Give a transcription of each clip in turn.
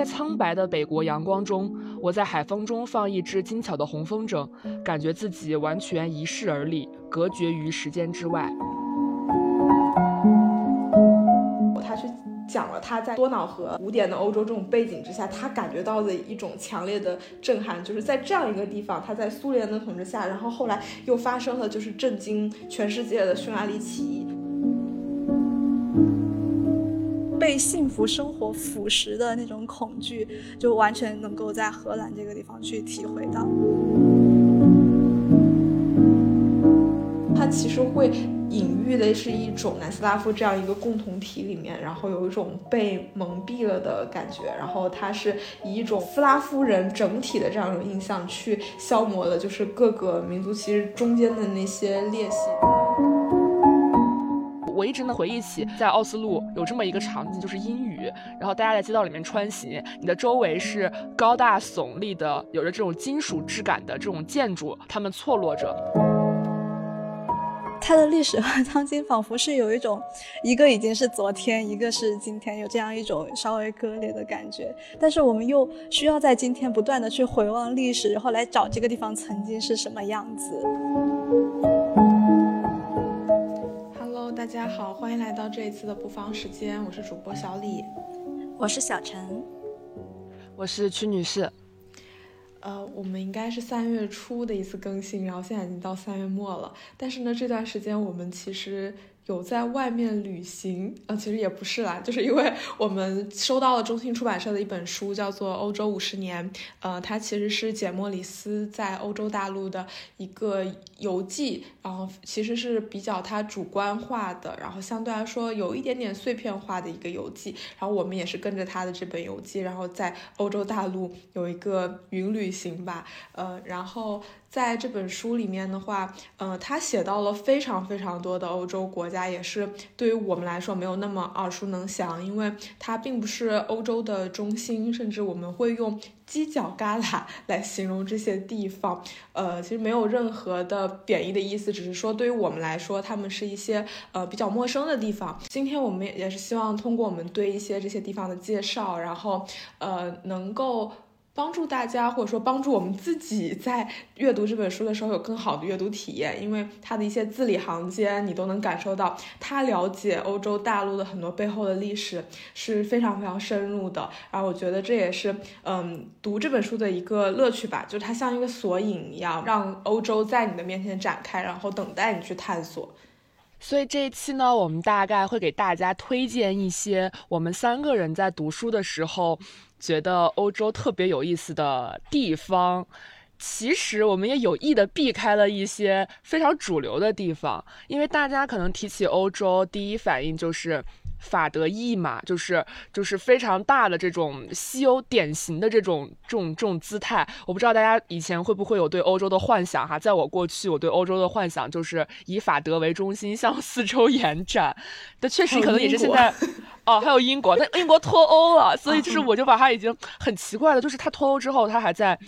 在苍白的北国阳光中，我在海风中放一只精巧的红风筝，感觉自己完全遗世而立，隔绝于时间之外。他去讲了他在多瑙河古典的欧洲这种背景之下，他感觉到的一种强烈的震撼，就是在这样一个地方，他在苏联的统治下，然后后来又发生了就是震惊全世界的匈牙利起义。被幸福生活腐蚀的那种恐惧，就完全能够在荷兰这个地方去体会到。它其实会隐喻的是一种南斯拉夫这样一个共同体里面，然后有一种被蒙蔽了的感觉，然后它是以一种斯拉夫人整体的这样一种印象去消磨了，就是各个民族其实中间的那些裂隙。我一直能回忆起，在奥斯陆有这么一个场景，就是阴雨，然后大家在街道里面穿行，你的周围是高大耸立的、有着这种金属质感的这种建筑，它们错落着。它的历史和 当今仿佛是有一种，一个已经是昨天，一个是今天，有这样一种稍微割裂的感觉。但是我们又需要在今天不断的去回望历史，然后来找这个地方曾经是什么样子。大家好，欢迎来到这一次的不妨时间，我是主播小李，我是小陈，我是曲女士。呃，我们应该是三月初的一次更新，然后现在已经到三月末了，但是呢，这段时间我们其实。有在外面旅行，呃，其实也不是啦，就是因为我们收到了中信出版社的一本书，叫做《欧洲五十年》，呃，它其实是简·莫里斯在欧洲大陆的一个游记，然后其实是比较他主观化的，然后相对来说有一点点碎片化的一个游记，然后我们也是跟着他的这本游记，然后在欧洲大陆有一个云旅行吧，呃，然后。在这本书里面的话，呃，他写到了非常非常多的欧洲国家，也是对于我们来说没有那么耳熟能详，因为它并不是欧洲的中心，甚至我们会用犄角旮旯 来形容这些地方。呃，其实没有任何的贬义的意思，只是说对于我们来说，他们是一些呃比较陌生的地方。今天我们也也是希望通过我们对一些这些地方的介绍，然后呃能够。帮助大家，或者说帮助我们自己，在阅读这本书的时候有更好的阅读体验，因为他的一些字里行间，你都能感受到他了解欧洲大陆的很多背后的历史是非常非常深入的。然后我觉得这也是，嗯，读这本书的一个乐趣吧，就它像一个索引一样，让欧洲在你的面前展开，然后等待你去探索。所以这一期呢，我们大概会给大家推荐一些我们三个人在读书的时候。觉得欧洲特别有意思的地方，其实我们也有意的避开了一些非常主流的地方，因为大家可能提起欧洲，第一反应就是。法德意嘛，就是就是非常大的这种西欧典型的这种这种这种姿态。我不知道大家以前会不会有对欧洲的幻想哈，在我过去，我对欧洲的幻想就是以法德为中心向四周延展。但确实可能也是现在，哦，还有英国，但英国脱欧了，所以就是我就把它已经很奇怪的，就是它脱欧之后，它还在。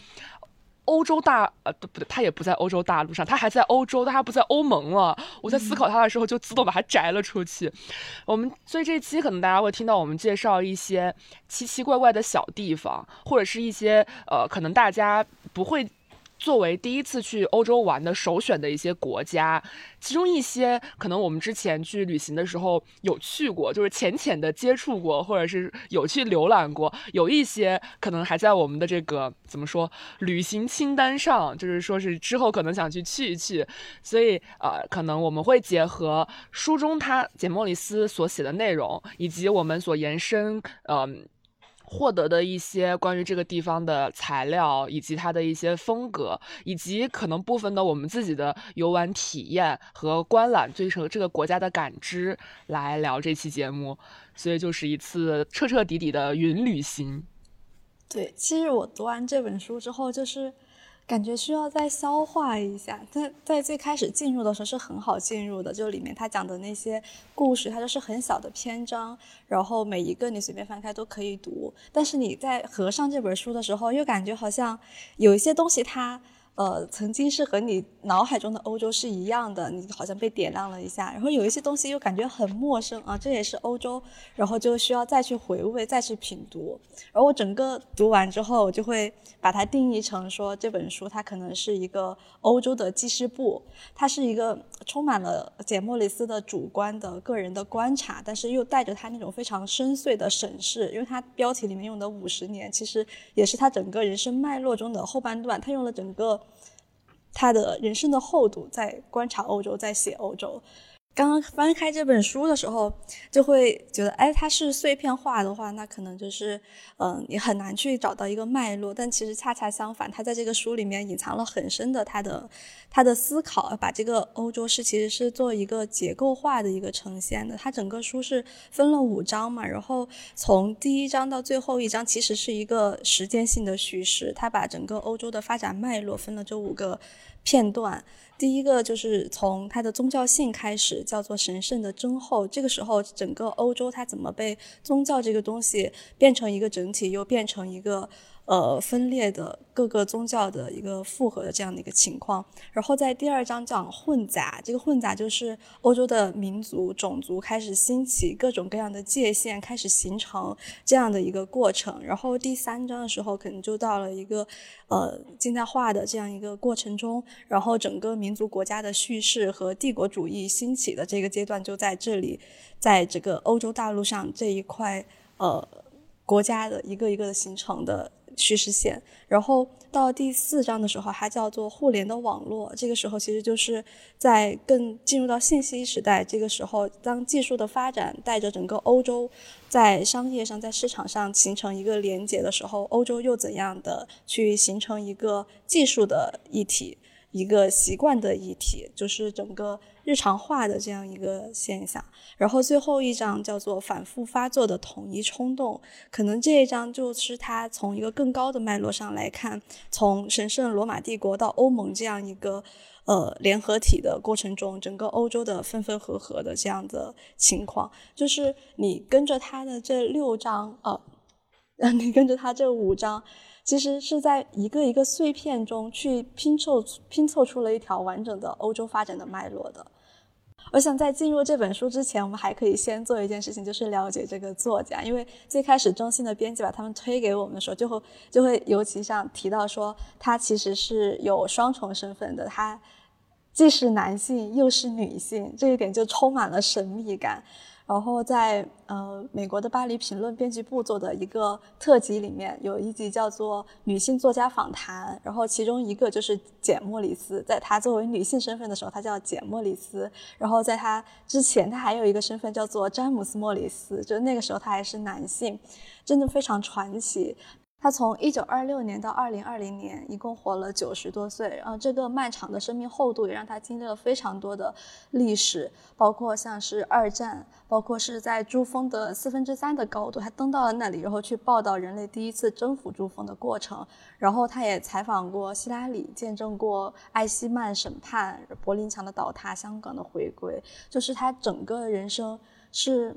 欧洲大呃不不对，他也不在欧洲大陆上，他还在欧洲，但他不在欧盟了。我在思考他的时候，就自动把他摘了出去。我们所以这期可能大家会听到我们介绍一些奇奇怪怪的小地方，或者是一些呃可能大家不会。作为第一次去欧洲玩的首选的一些国家，其中一些可能我们之前去旅行的时候有去过，就是浅浅的接触过，或者是有去浏览过；有一些可能还在我们的这个怎么说旅行清单上，就是说是之后可能想去去一去。所以呃，可能我们会结合书中他简·莫里斯所写的内容，以及我们所延伸嗯。获得的一些关于这个地方的材料，以及它的一些风格，以及可能部分的我们自己的游玩体验和观览对成这个国家的感知来聊这期节目，所以就是一次彻彻底底的云旅行。对，其实我读完这本书之后，就是。感觉需要再消化一下。在在最开始进入的时候是很好进入的，就里面他讲的那些故事，它都是很小的篇章，然后每一个你随便翻开都可以读。但是你在合上这本书的时候，又感觉好像有一些东西它呃，曾经是和你脑海中的欧洲是一样的，你好像被点亮了一下，然后有一些东西又感觉很陌生啊，这也是欧洲，然后就需要再去回味、再去品读。然后我整个读完之后，我就会把它定义成说，这本书它可能是一个欧洲的记事簿，它是一个充满了简·莫里斯的主观的个人的观察，但是又带着他那种非常深邃的审视，因为他标题里面用的五十年，其实也是他整个人生脉络中的后半段，他用了整个。他的人生的厚度，在观察欧洲，在写欧洲。刚刚翻开这本书的时候，就会觉得，哎，它是碎片化的话，那可能就是，嗯，你很难去找到一个脉络。但其实恰恰相反，他在这个书里面隐藏了很深的他的他的思考，把这个欧洲是其实是做一个结构化的一个呈现的。它整个书是分了五章嘛，然后从第一章到最后一章，其实是一个时间性的叙事。他把整个欧洲的发展脉络分了这五个片段。第一个就是从它的宗教性开始，叫做神圣的真后。这个时候，整个欧洲它怎么被宗教这个东西变成一个整体，又变成一个。呃，分裂的各个宗教的一个复合的这样的一个情况，然后在第二章讲混杂，这个混杂就是欧洲的民族种族开始兴起，各种各样的界限开始形成这样的一个过程，然后第三章的时候可能就到了一个呃近代化的这样一个过程中，然后整个民族国家的叙事和帝国主义兴起的这个阶段就在这里，在这个欧洲大陆上这一块呃国家的一个一个的形成的。叙事线，然后到第四章的时候，它叫做互联的网络。这个时候其实就是在更进入到信息时代。这个时候，当技术的发展带着整个欧洲在商业上、在市场上形成一个连接的时候，欧洲又怎样的去形成一个技术的一体？一个习惯的议题，就是整个日常化的这样一个现象。然后最后一章叫做反复发作的统一冲动，可能这一章就是他从一个更高的脉络上来看，从神圣罗马帝国到欧盟这样一个呃联合体的过程中，整个欧洲的分分合合的这样的情况，就是你跟着他的这六章啊，你跟着他这五章。其实是在一个一个碎片中去拼凑拼凑出了一条完整的欧洲发展的脉络的。我想在进入这本书之前，我们还可以先做一件事情，就是了解这个作家。因为最开始中信的编辑把他们推给我们的时候，就会就会尤其像提到说，他其实是有双重身份的，他既是男性又是女性，这一点就充满了神秘感。然后在呃美国的巴黎评论编辑部做的一个特辑里面，有一集叫做《女性作家访谈》，然后其中一个就是简·莫里斯，在她作为女性身份的时候，她叫简·莫里斯。然后在她之前，她还有一个身份叫做詹姆斯·莫里斯，就那个时候她还是男性，真的非常传奇。他从一九二六年到二零二零年，一共活了九十多岁。然后这个漫长的生命厚度也让他经历了非常多的历史，包括像是二战，包括是在珠峰的四分之三的高度，他登到了那里，然后去报道人类第一次征服珠峰的过程。然后他也采访过希拉里，见证过艾希曼审判、柏林墙的倒塌、香港的回归，就是他整个人生是。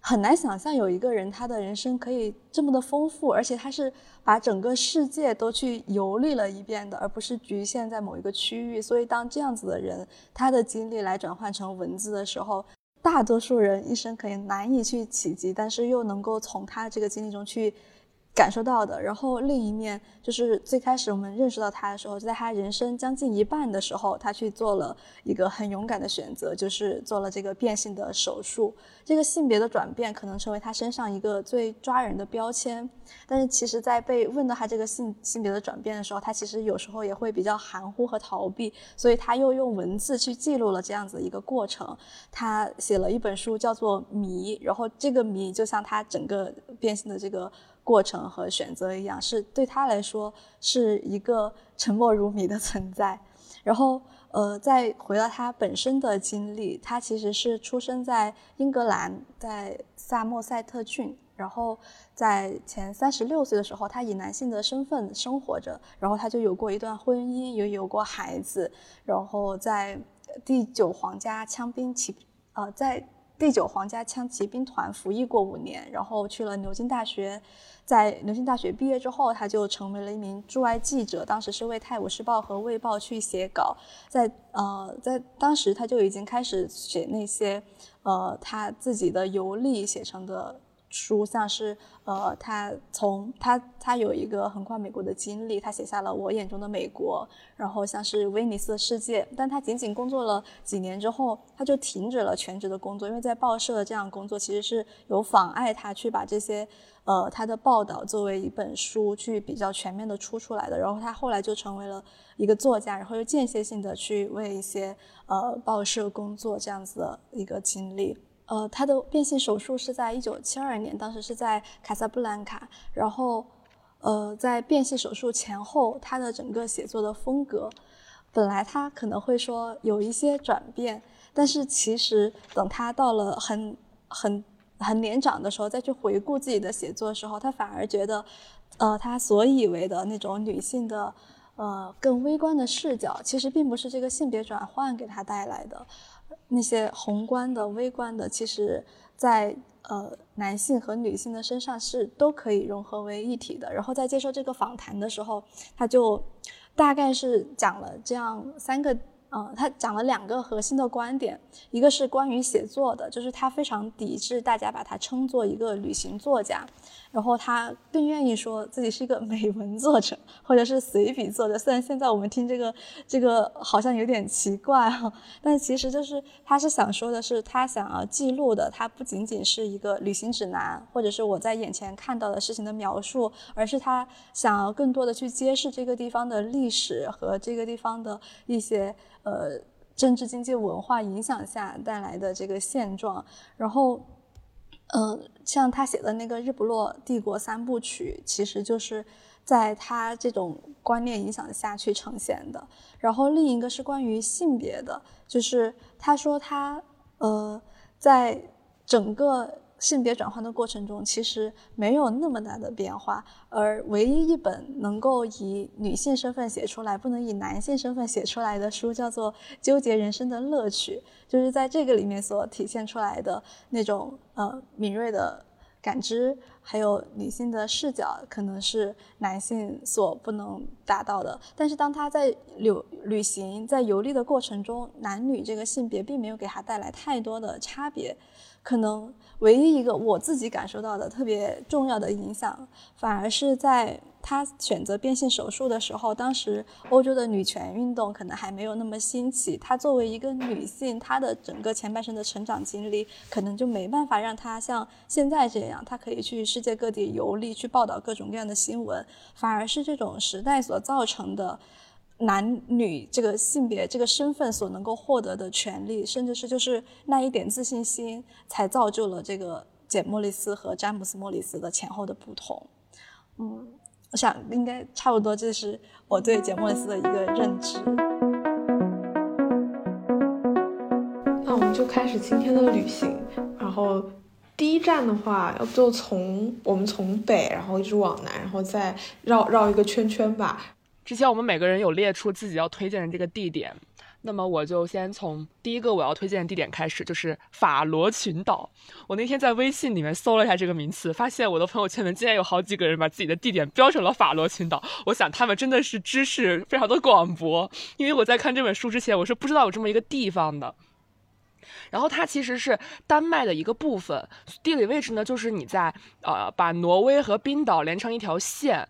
很难想象有一个人，他的人生可以这么的丰富，而且他是把整个世界都去游历了一遍的，而不是局限在某一个区域。所以，当这样子的人，他的经历来转换成文字的时候，大多数人一生可以难以去企及，但是又能够从他这个经历中去。感受到的，然后另一面就是最开始我们认识到他的时候，在他人生将近一半的时候，他去做了一个很勇敢的选择，就是做了这个变性的手术。这个性别的转变可能成为他身上一个最抓人的标签。但是其实，在被问到他这个性性别的转变的时候，他其实有时候也会比较含糊和逃避，所以他又用文字去记录了这样子一个过程。他写了一本书叫做《谜》，然后这个谜就像他整个变性的这个。过程和选择一样，是对他来说是一个沉默如谜的存在。然后，呃，再回到他本身的经历，他其实是出生在英格兰，在萨默塞特郡。然后，在前三十六岁的时候，他以男性的身份生活着。然后，他就有过一段婚姻，也有过孩子。然后，在第九皇家枪兵起，呃，在。第九皇家枪骑兵团服役过五年，然后去了牛津大学。在牛津大学毕业之后，他就成为了一名驻外记者，当时是为《泰晤士报》和《卫报》去写稿。在呃，在当时他就已经开始写那些呃他自己的游历写成的。书像是，呃，他从他他有一个横跨美国的经历，他写下了我眼中的美国，然后像是威尼斯的世界，但他仅仅工作了几年之后，他就停止了全职的工作，因为在报社这样工作其实是有妨碍他去把这些，呃，他的报道作为一本书去比较全面的出出来的，然后他后来就成为了一个作家，然后又间歇性的去为一些呃报社工作这样子的一个经历。呃，他的变性手术是在一九七二年，当时是在卡萨布兰卡。然后，呃，在变性手术前后，他的整个写作的风格，本来他可能会说有一些转变，但是其实等他到了很很很年长的时候，再去回顾自己的写作的时候，他反而觉得，呃，他所以为的那种女性的，呃，更微观的视角，其实并不是这个性别转换给他带来的。那些宏观的、微观的，其实，在呃男性和女性的身上是都可以融合为一体的。然后在接受这个访谈的时候，他就大概是讲了这样三个。嗯，他讲了两个核心的观点，一个是关于写作的，就是他非常抵制大家把他称作一个旅行作家，然后他更愿意说自己是一个美文作者或者是随笔作者。虽然现在我们听这个这个好像有点奇怪哈，但其实就是他是想说的是，他想要记录的，他不仅仅是一个旅行指南，或者是我在眼前看到的事情的描述，而是他想要更多的去揭示这个地方的历史和这个地方的一些。呃，政治、经济、文化影响下带来的这个现状，然后，呃，像他写的那个《日不落帝国三部曲》，其实就是在他这种观念影响下去呈现的。然后另一个是关于性别的，就是他说他呃，在整个。性别转换的过程中，其实没有那么大的变化，而唯一一本能够以女性身份写出来，不能以男性身份写出来的书，叫做《纠结人生的乐趣》，就是在这个里面所体现出来的那种呃敏锐的感知，还有女性的视角，可能是男性所不能达到的。但是当他在旅旅行在游历的过程中，男女这个性别并没有给他带来太多的差别。可能唯一一个我自己感受到的特别重要的影响，反而是在他选择变性手术的时候，当时欧洲的女权运动可能还没有那么兴起。她作为一个女性，她的整个前半生的成长经历，可能就没办法让她像现在这样，她可以去世界各地游历，去报道各种各样的新闻。反而是这种时代所造成的。男女这个性别这个身份所能够获得的权利，甚至是就是那一点自信心，才造就了这个简·莫里斯和詹姆斯·莫里斯的前后的不同。嗯，我想应该差不多，这是我对简·莫里斯的一个认知。那我们就开始今天的旅行。然后第一站的话，要不就从我们从北，然后一直往南，然后再绕绕一个圈圈吧。之前我们每个人有列出自己要推荐的这个地点，那么我就先从第一个我要推荐的地点开始，就是法罗群岛。我那天在微信里面搜了一下这个名词，发现我的朋友圈里面竟然有好几个人把自己的地点标成了法罗群岛。我想他们真的是知识非常的广博，因为我在看这本书之前，我是不知道有这么一个地方的。然后它其实是丹麦的一个部分，地理位置呢就是你在呃把挪威和冰岛连成一条线。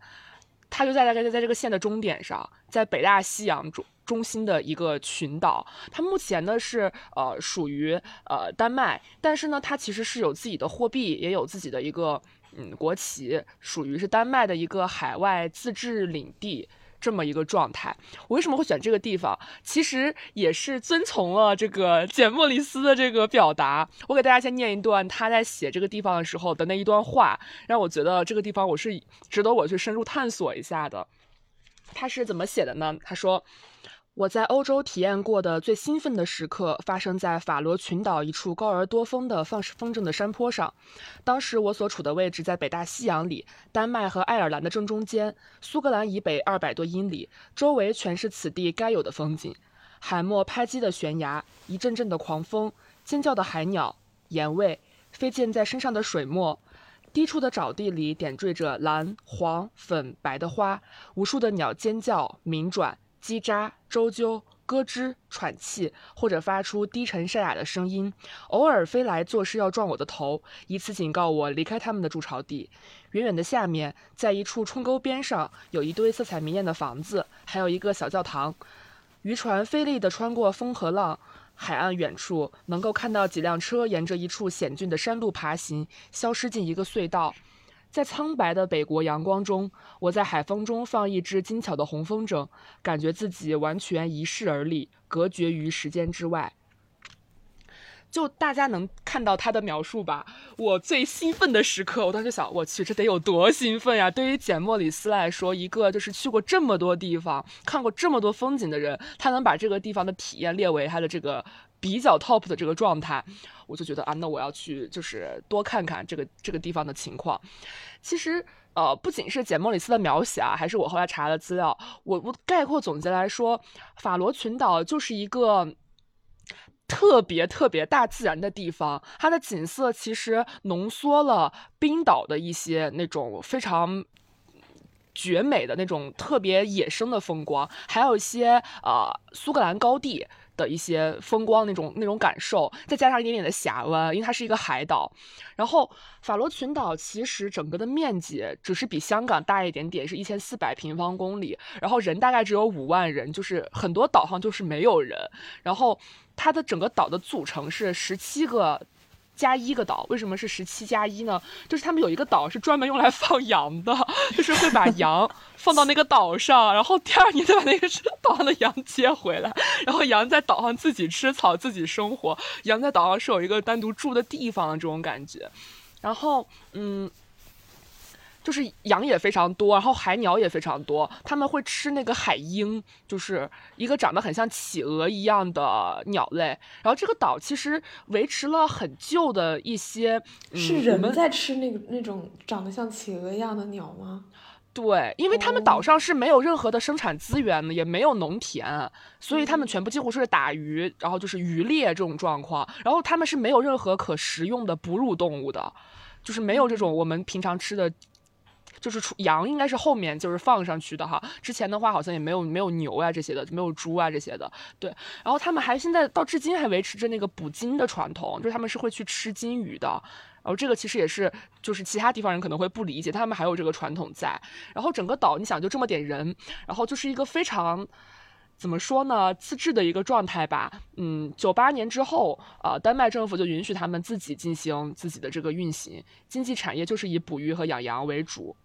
它就在大概在在这个线的终点上，在北大西洋中中心的一个群岛。它目前呢是呃属于呃丹麦，但是呢它其实是有自己的货币，也有自己的一个嗯国旗，属于是丹麦的一个海外自治领地。这么一个状态，我为什么会选这个地方？其实也是遵从了这个简·莫里斯的这个表达。我给大家先念一段他在写这个地方的时候的那一段话，让我觉得这个地方我是值得我去深入探索一下的。他是怎么写的呢？他说。我在欧洲体验过的最兴奋的时刻，发生在法罗群岛一处高而多峰的放风筝的山坡上。当时我所处的位置在北大西洋里，丹麦和爱尔兰的正中间，苏格兰以北二百多英里，周围全是此地该有的风景：海默拍击的悬崖，一阵阵的狂风，尖叫的海鸟，盐味，飞溅在身上的水墨。低处的沼地里点缀着蓝、黄、粉、白的花，无数的鸟尖叫、鸣转、叽喳、啾啾。咯吱、喘气，或者发出低沉沙哑的声音，偶尔飞来作势要撞我的头，以此警告我离开他们的筑巢地。远远的下面，在一处冲沟边上，有一堆色彩明艳的房子，还有一个小教堂。渔船费力地穿过风和浪，海岸远处能够看到几辆车沿着一处险峻的山路爬行，消失进一个隧道。在苍白的北国阳光中，我在海风中放一只精巧的红风筝，感觉自己完全遗世而立，隔绝于时间之外。就大家能看到他的描述吧。我最兴奋的时刻，我当时想，我去，这得有多兴奋呀！对于简·莫里斯来说，一个就是去过这么多地方、看过这么多风景的人，他能把这个地方的体验列为他的这个比较 top 的这个状态，我就觉得啊，那我要去，就是多看看这个这个地方的情况。其实，呃，不仅是简·莫里斯的描写啊，还是我后来查的资料，我我概括总结来说，法罗群岛就是一个。特别特别大自然的地方，它的景色其实浓缩了冰岛的一些那种非常绝美的那种特别野生的风光，还有一些呃苏格兰高地。的一些风光那种那种感受，再加上一点点的峡湾，因为它是一个海岛。然后法罗群岛其实整个的面积只是比香港大一点点，是一千四百平方公里。然后人大概只有五万人，就是很多岛上就是没有人。然后它的整个岛的组成是十七个。加一个岛，为什么是十七加一呢？就是他们有一个岛是专门用来放羊的，就是会把羊放到那个岛上，然后第二年再把那个岛上的羊接回来，然后羊在岛上自己吃草、自己生活。羊在岛上是有一个单独住的地方的这种感觉。然后，嗯。就是羊也非常多，然后海鸟也非常多，他们会吃那个海鹰，就是一个长得很像企鹅一样的鸟类。然后这个岛其实维持了很旧的一些，是人们在吃那个那种长得像企鹅一样的鸟吗？对，因为他们岛上是没有任何的生产资源的，也没有农田，所以他们全部几乎是打鱼，然后就是渔猎这种状况。然后他们是没有任何可食用的哺乳动物的，就是没有这种我们平常吃的。就是羊应该是后面就是放上去的哈，之前的话好像也没有没有牛啊这些的，没有猪啊这些的，对。然后他们还现在到至今还维持着那个捕鲸的传统，就是他们是会去吃金鱼的。然后这个其实也是就是其他地方人可能会不理解，他们还有这个传统在。然后整个岛你想就这么点人，然后就是一个非常怎么说呢自治的一个状态吧。嗯，九八年之后，呃，丹麦政府就允许他们自己进行自己的这个运行，经济产业就是以捕鱼和养羊为主。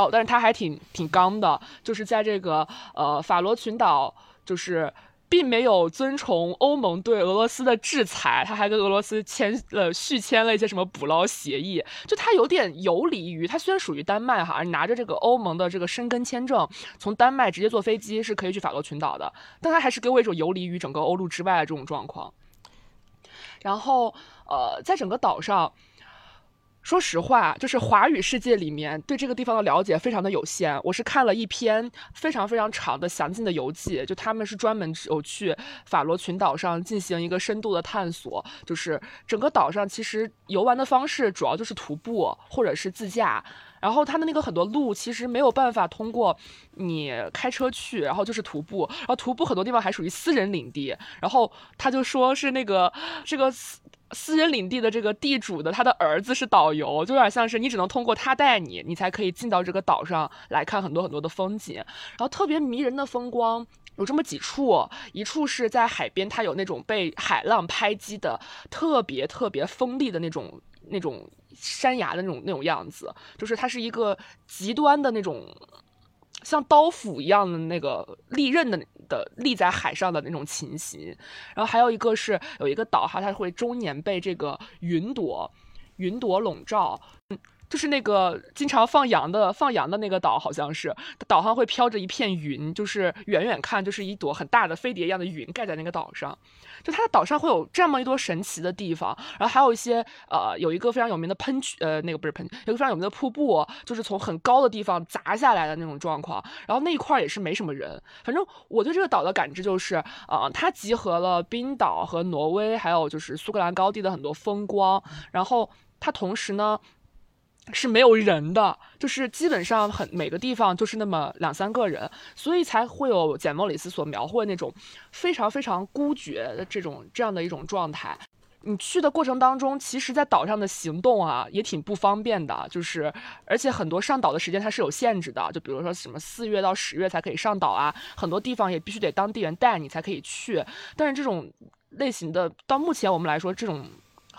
哦，但是他还挺挺刚的，就是在这个呃法罗群岛，就是并没有遵从欧盟对俄罗斯的制裁，他还跟俄罗斯签了续签了一些什么捕捞协议，就他有点游离于，他虽然属于丹麦哈，拿着这个欧盟的这个申根签证，从丹麦直接坐飞机是可以去法罗群岛的，但他还是给我一种游离于整个欧陆之外的这种状况。然后呃，在整个岛上。说实话，就是华语世界里面对这个地方的了解非常的有限。我是看了一篇非常非常长的详尽的游记，就他们是专门有去法罗群岛上进行一个深度的探索。就是整个岛上其实游玩的方式主要就是徒步或者是自驾，然后他的那个很多路其实没有办法通过你开车去，然后就是徒步，然后徒步很多地方还属于私人领地。然后他就说是那个这个。私人领地的这个地主的他的儿子是导游，就有点像是你只能通过他带你，你才可以进到这个岛上来看很多很多的风景。然后特别迷人的风光有这么几处，一处是在海边，它有那种被海浪拍击的特别特别锋利的那种那种山崖的那种那种样子，就是它是一个极端的那种。像刀斧一样的那个利刃的的立在海上的那种情形，然后还有一个是有一个岛哈，它会终年被这个云朵云朵笼罩。就是那个经常放羊的放羊的那个岛，好像是岛上会飘着一片云，就是远远看就是一朵很大的飞碟一样的云盖在那个岛上。就它的岛上会有这么一多神奇的地方，然后还有一些呃，有一个非常有名的喷泉，呃，那个不是喷泉，有个非常有名的瀑布，就是从很高的地方砸下来的那种状况。然后那一块也是没什么人。反正我对这个岛的感知就是，呃，它集合了冰岛和挪威，还有就是苏格兰高地的很多风光。然后它同时呢。是没有人的，就是基本上很每个地方就是那么两三个人，所以才会有简·莫里斯所描绘那种非常非常孤绝的这种这样的一种状态。你去的过程当中，其实，在岛上的行动啊，也挺不方便的，就是而且很多上岛的时间它是有限制的，就比如说什么四月到十月才可以上岛啊，很多地方也必须得当地人带你才可以去。但是这种类型的，到目前我们来说，这种。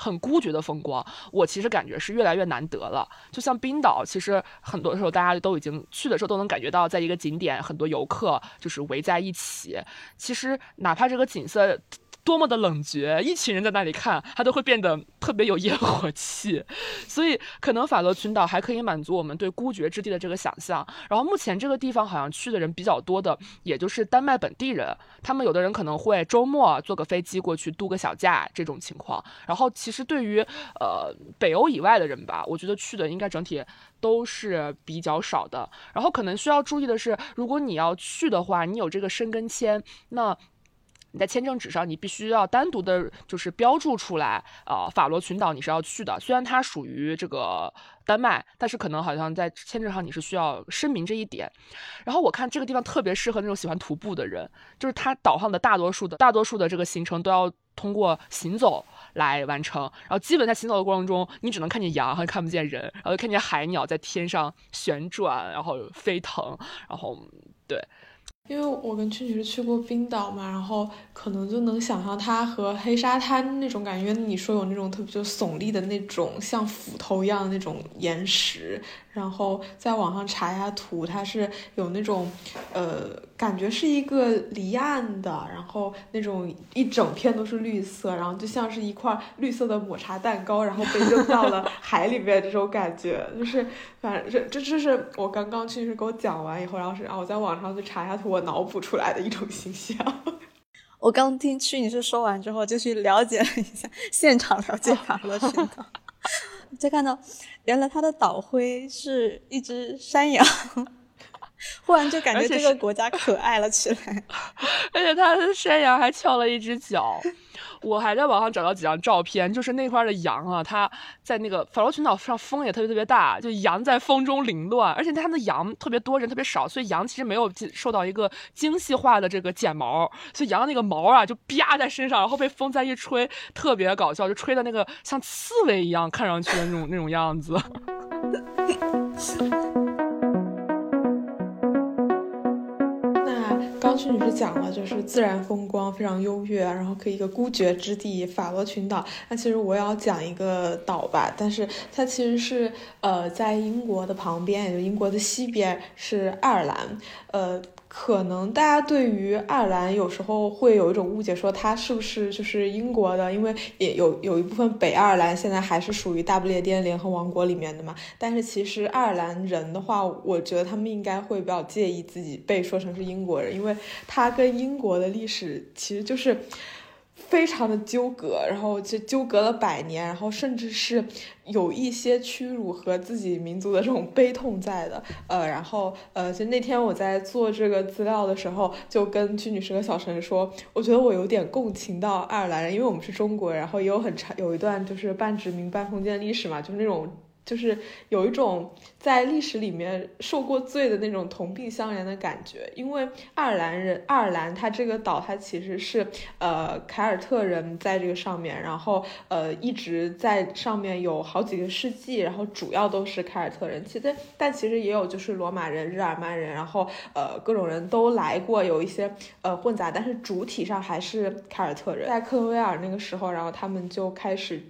很孤绝的风光，我其实感觉是越来越难得了。就像冰岛，其实很多时候大家都已经去的时候都能感觉到，在一个景点，很多游客就是围在一起。其实哪怕这个景色。多么的冷绝，一群人在那里看，它都会变得特别有烟火气。所以，可能法罗群岛还可以满足我们对孤绝之地的这个想象。然后，目前这个地方好像去的人比较多的，也就是丹麦本地人。他们有的人可能会周末坐个飞机过去度个小假这种情况。然后，其实对于呃北欧以外的人吧，我觉得去的应该整体都是比较少的。然后，可能需要注意的是，如果你要去的话，你有这个申根签，那。你在签证纸上，你必须要单独的，就是标注出来，啊，法罗群岛你是要去的。虽然它属于这个丹麦，但是可能好像在签证上你是需要声明这一点。然后我看这个地方特别适合那种喜欢徒步的人，就是它岛上的大多数的大多数的这个行程都要通过行走来完成。然后基本在行走的过程中，你只能看见羊，还 看不见人，然后看见海鸟在天上旋转，然后飞腾，然后对。因为我跟曲女是去过冰岛嘛，然后可能就能想象它和黑沙滩那种感觉。你说有那种特别就耸立的那种像斧头一样的那种岩石。然后在网上查一下图，它是有那种，呃，感觉是一个离岸的，然后那种一整片都是绿色，然后就像是一块绿色的抹茶蛋糕，然后被扔到了 海里面，这种感觉就是，反正这这这是我刚刚去是给我讲完以后，然后是然后我在网上去查一下图，我脑补出来的一种形象。我刚听去你是说完之后，就去了解了一下，现场了解法罗群岛。再看到，原来他的导徽是一只山羊，忽然就感觉这个国家可爱了起来，而且它的山羊还翘了一只脚。我还在网上找到几张照片，就是那块的羊啊，它在那个法罗群岛上风也特别特别大，就羊在风中凌乱，而且它的羊特别多，人特别少，所以羊其实没有受到一个精细化的这个剪毛，所以羊那个毛啊就啪在身上，然后被风再一吹，特别搞笑，就吹的那个像刺猬一样，看上去的那种那种样子。讲了，就是自然风光非常优越，然后可以一个孤绝之地法罗群岛。那其实我要讲一个岛吧，但是它其实是呃在英国的旁边，也就英国的西边是爱尔兰，呃。可能大家对于爱尔兰有时候会有一种误解，说它是不是就是英国的？因为也有有一部分北爱尔兰现在还是属于大不列颠联合王国里面的嘛。但是其实爱尔兰人的话，我觉得他们应该会比较介意自己被说成是英国人，因为它跟英国的历史其实就是。非常的纠葛，然后就纠葛了百年，然后甚至是有一些屈辱和自己民族的这种悲痛在的。呃，然后呃，就那天我在做这个资料的时候，就跟屈女士和小陈说，我觉得我有点共情到爱尔兰人，因为我们是中国，然后也有很长有一段就是半殖民半封建历史嘛，就是那种。就是有一种在历史里面受过罪的那种同病相怜的感觉，因为爱尔兰人，爱尔兰它这个岛它其实是呃凯尔特人在这个上面，然后呃一直在上面有好几个世纪，然后主要都是凯尔特人，其实但其实也有就是罗马人、日耳曼人，然后呃各种人都来过，有一些呃混杂，但是主体上还是凯尔特人。在克伦威尔那个时候，然后他们就开始。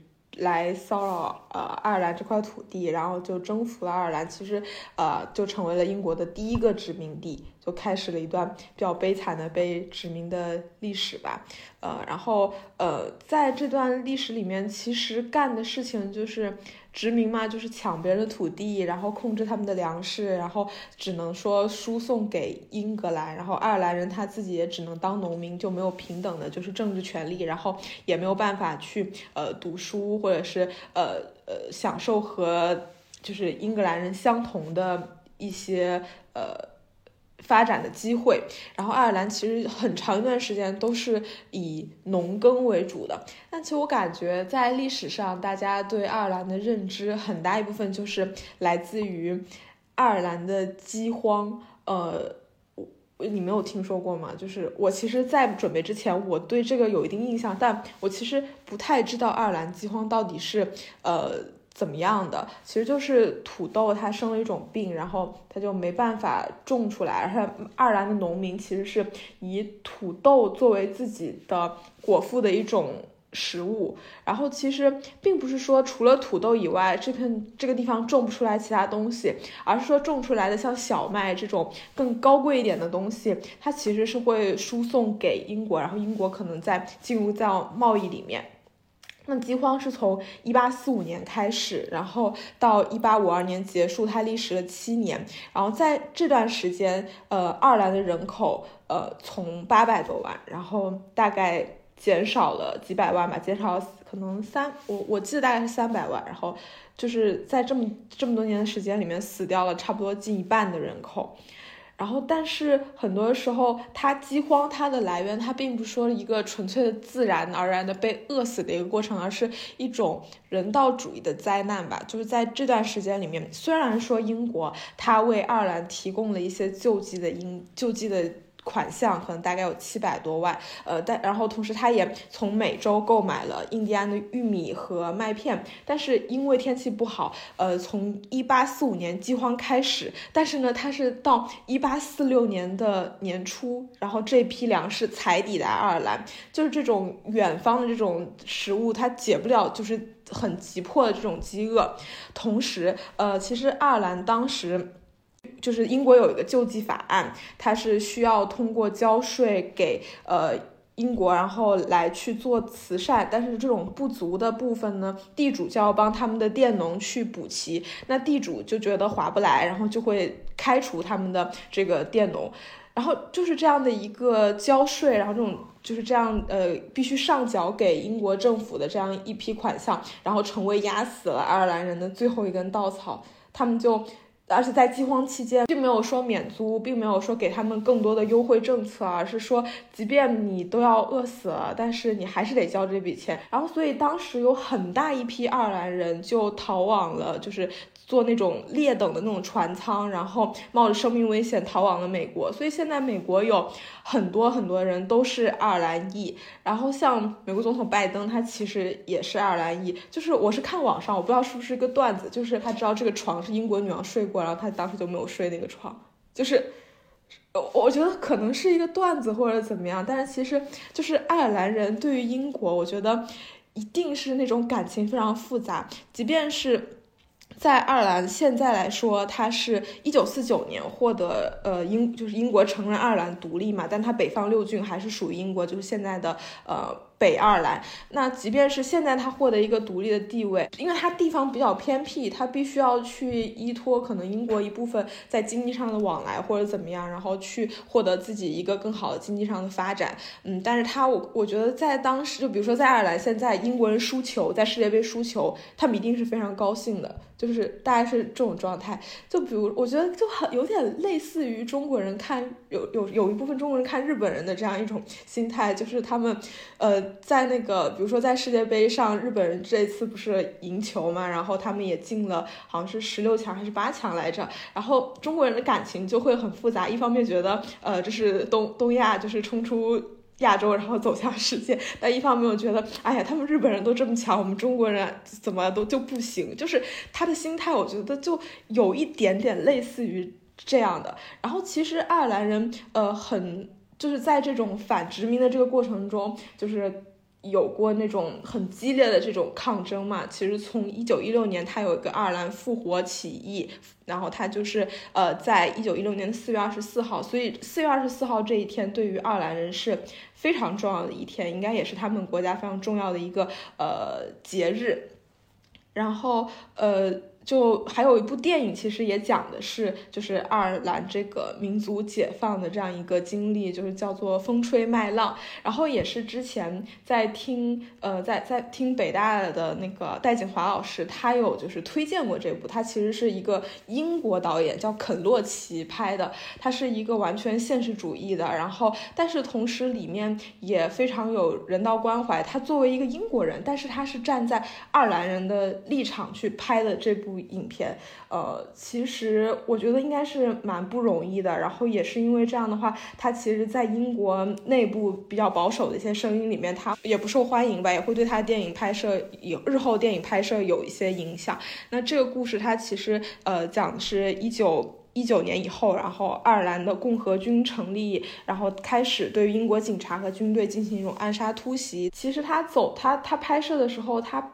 来骚扰呃爱尔兰这块土地，然后就征服了爱尔兰，其实呃就成为了英国的第一个殖民地，就开始了一段比较悲惨的被殖民的历史吧。呃，然后呃在这段历史里面，其实干的事情就是殖民嘛，就是抢别人的土地，然后控制他们的粮食，然后只能说输送给英格兰，然后爱尔兰人他自己也只能当农民，就没有平等的就是政治权利，然后也没有办法去呃读书或者是呃呃享受和就是英格兰人相同的一些呃。发展的机会，然后爱尔兰其实很长一段时间都是以农耕为主的。但其实我感觉在历史上，大家对爱尔兰的认知很大一部分就是来自于爱尔兰的饥荒。呃，你没有听说过吗？就是我其实，在准备之前，我对这个有一定印象，但我其实不太知道爱尔兰饥荒到底是呃。怎么样的？其实就是土豆它生了一种病，然后它就没办法种出来。而且爱尔兰的农民其实是以土豆作为自己的果腹的一种食物。然后其实并不是说除了土豆以外，这片这个地方种不出来其他东西，而是说种出来的像小麦这种更高贵一点的东西，它其实是会输送给英国，然后英国可能在进入到贸易里面。那饥荒是从一八四五年开始，然后到一八五二年结束，它历时了七年。然后在这段时间，呃，爱尔兰的人口，呃，从八百多万，然后大概减少了几百万吧，减少可能三，我我记得大概是三百万。然后就是在这么这么多年的时间里面，死掉了差不多近一半的人口。然后，但是很多时候，它饥荒它的来源，它并不是说一个纯粹的自然而然的被饿死的一个过程，而是一种人道主义的灾难吧。就是在这段时间里面，虽然说英国它为爱尔兰提供了一些救济的英救济的。款项可能大概有七百多万，呃，但然后同时他也从美洲购买了印第安的玉米和麦片，但是因为天气不好，呃，从一八四五年饥荒开始，但是呢，他是到一八四六年的年初，然后这批粮食才抵达爱尔兰，就是这种远方的这种食物，它解不了就是很急迫的这种饥饿，同时，呃，其实爱尔兰当时。就是英国有一个救济法案，它是需要通过交税给呃英国，然后来去做慈善。但是这种不足的部分呢，地主就要帮他们的佃农去补齐。那地主就觉得划不来，然后就会开除他们的这个佃农。然后就是这样的一个交税，然后这种就是这样呃必须上缴给英国政府的这样一批款项，然后成为压死了爱尔兰人的最后一根稻草。他们就。而且在饥荒期间，并没有说免租，并没有说给他们更多的优惠政策，而是说，即便你都要饿死了，但是你还是得交这笔钱。然后，所以当时有很大一批爱尔兰人就逃往了，就是。坐那种劣等的那种船舱，然后冒着生命危险逃往了美国。所以现在美国有很多很多人都是爱尔兰裔。然后像美国总统拜登，他其实也是爱尔兰裔。就是我是看网上，我不知道是不是一个段子，就是他知道这个床是英国女王睡过，然后他当时就没有睡那个床。就是我觉得可能是一个段子或者怎么样，但是其实就是爱尔兰人对于英国，我觉得一定是那种感情非常复杂，即便是。在爱尔兰现在来说，它是一九四九年获得呃英就是英国承认爱尔兰独立嘛，但它北方六郡还是属于英国，就是现在的呃。北爱尔兰，那即便是现在他获得一个独立的地位，因为他地方比较偏僻，他必须要去依托可能英国一部分在经济上的往来或者怎么样，然后去获得自己一个更好的经济上的发展。嗯，但是他我我觉得在当时，就比如说在爱尔兰，现在英国人输球，在世界杯输球，他们一定是非常高兴的，就是大概是这种状态。就比如我觉得就很有点类似于中国人看有有有一部分中国人看日本人的这样一种心态，就是他们呃。在那个，比如说在世界杯上，日本人这次不是赢球嘛，然后他们也进了，好像是十六强还是八强来着。然后中国人的感情就会很复杂，一方面觉得，呃，这是东 东亚，就是冲出亚洲，然后走向世界；但一方面又觉得，哎呀，他们日本人都这么强，我们中国人怎么都就不行？就是他的心态，我觉得就有一点点类似于这样的。然后其实爱尔兰人，呃，很。就是在这种反殖民的这个过程中，就是有过那种很激烈的这种抗争嘛。其实从一九一六年，他有一个爱尔兰复活起义，然后他就是呃，在一九一六年的四月二十四号，所以四月二十四号这一天对于爱尔兰人是非常重要的一天，应该也是他们国家非常重要的一个呃节日。然后呃。就还有一部电影，其实也讲的是就是爱尔兰这个民族解放的这样一个经历，就是叫做《风吹麦浪》。然后也是之前在听呃在在听北大的那个戴锦华老师，他有就是推荐过这部。他其实是一个英国导演叫肯洛奇拍的，他是一个完全现实主义的，然后但是同时里面也非常有人道关怀。他作为一个英国人，但是他是站在爱尔兰人的立场去拍的这部。部影片，呃，其实我觉得应该是蛮不容易的。然后也是因为这样的话，他其实，在英国内部比较保守的一些声音里面，他也不受欢迎吧，也会对他电影拍摄有日后电影拍摄有一些影响。那这个故事，它其实呃讲的是一九一九年以后，然后爱尔兰的共和军成立，然后开始对英国警察和军队进行一种暗杀突袭。其实他走他他拍摄的时候，他。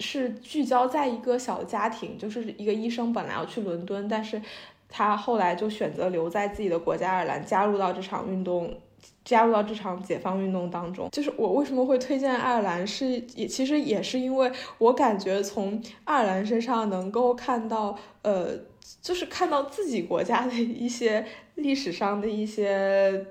是聚焦在一个小家庭，就是一个医生本来要去伦敦，但是他后来就选择留在自己的国家爱尔兰，加入到这场运动，加入到这场解放运动当中。就是我为什么会推荐爱尔兰，是也其实也是因为我感觉从爱尔兰身上能够看到，呃，就是看到自己国家的一些历史上的一些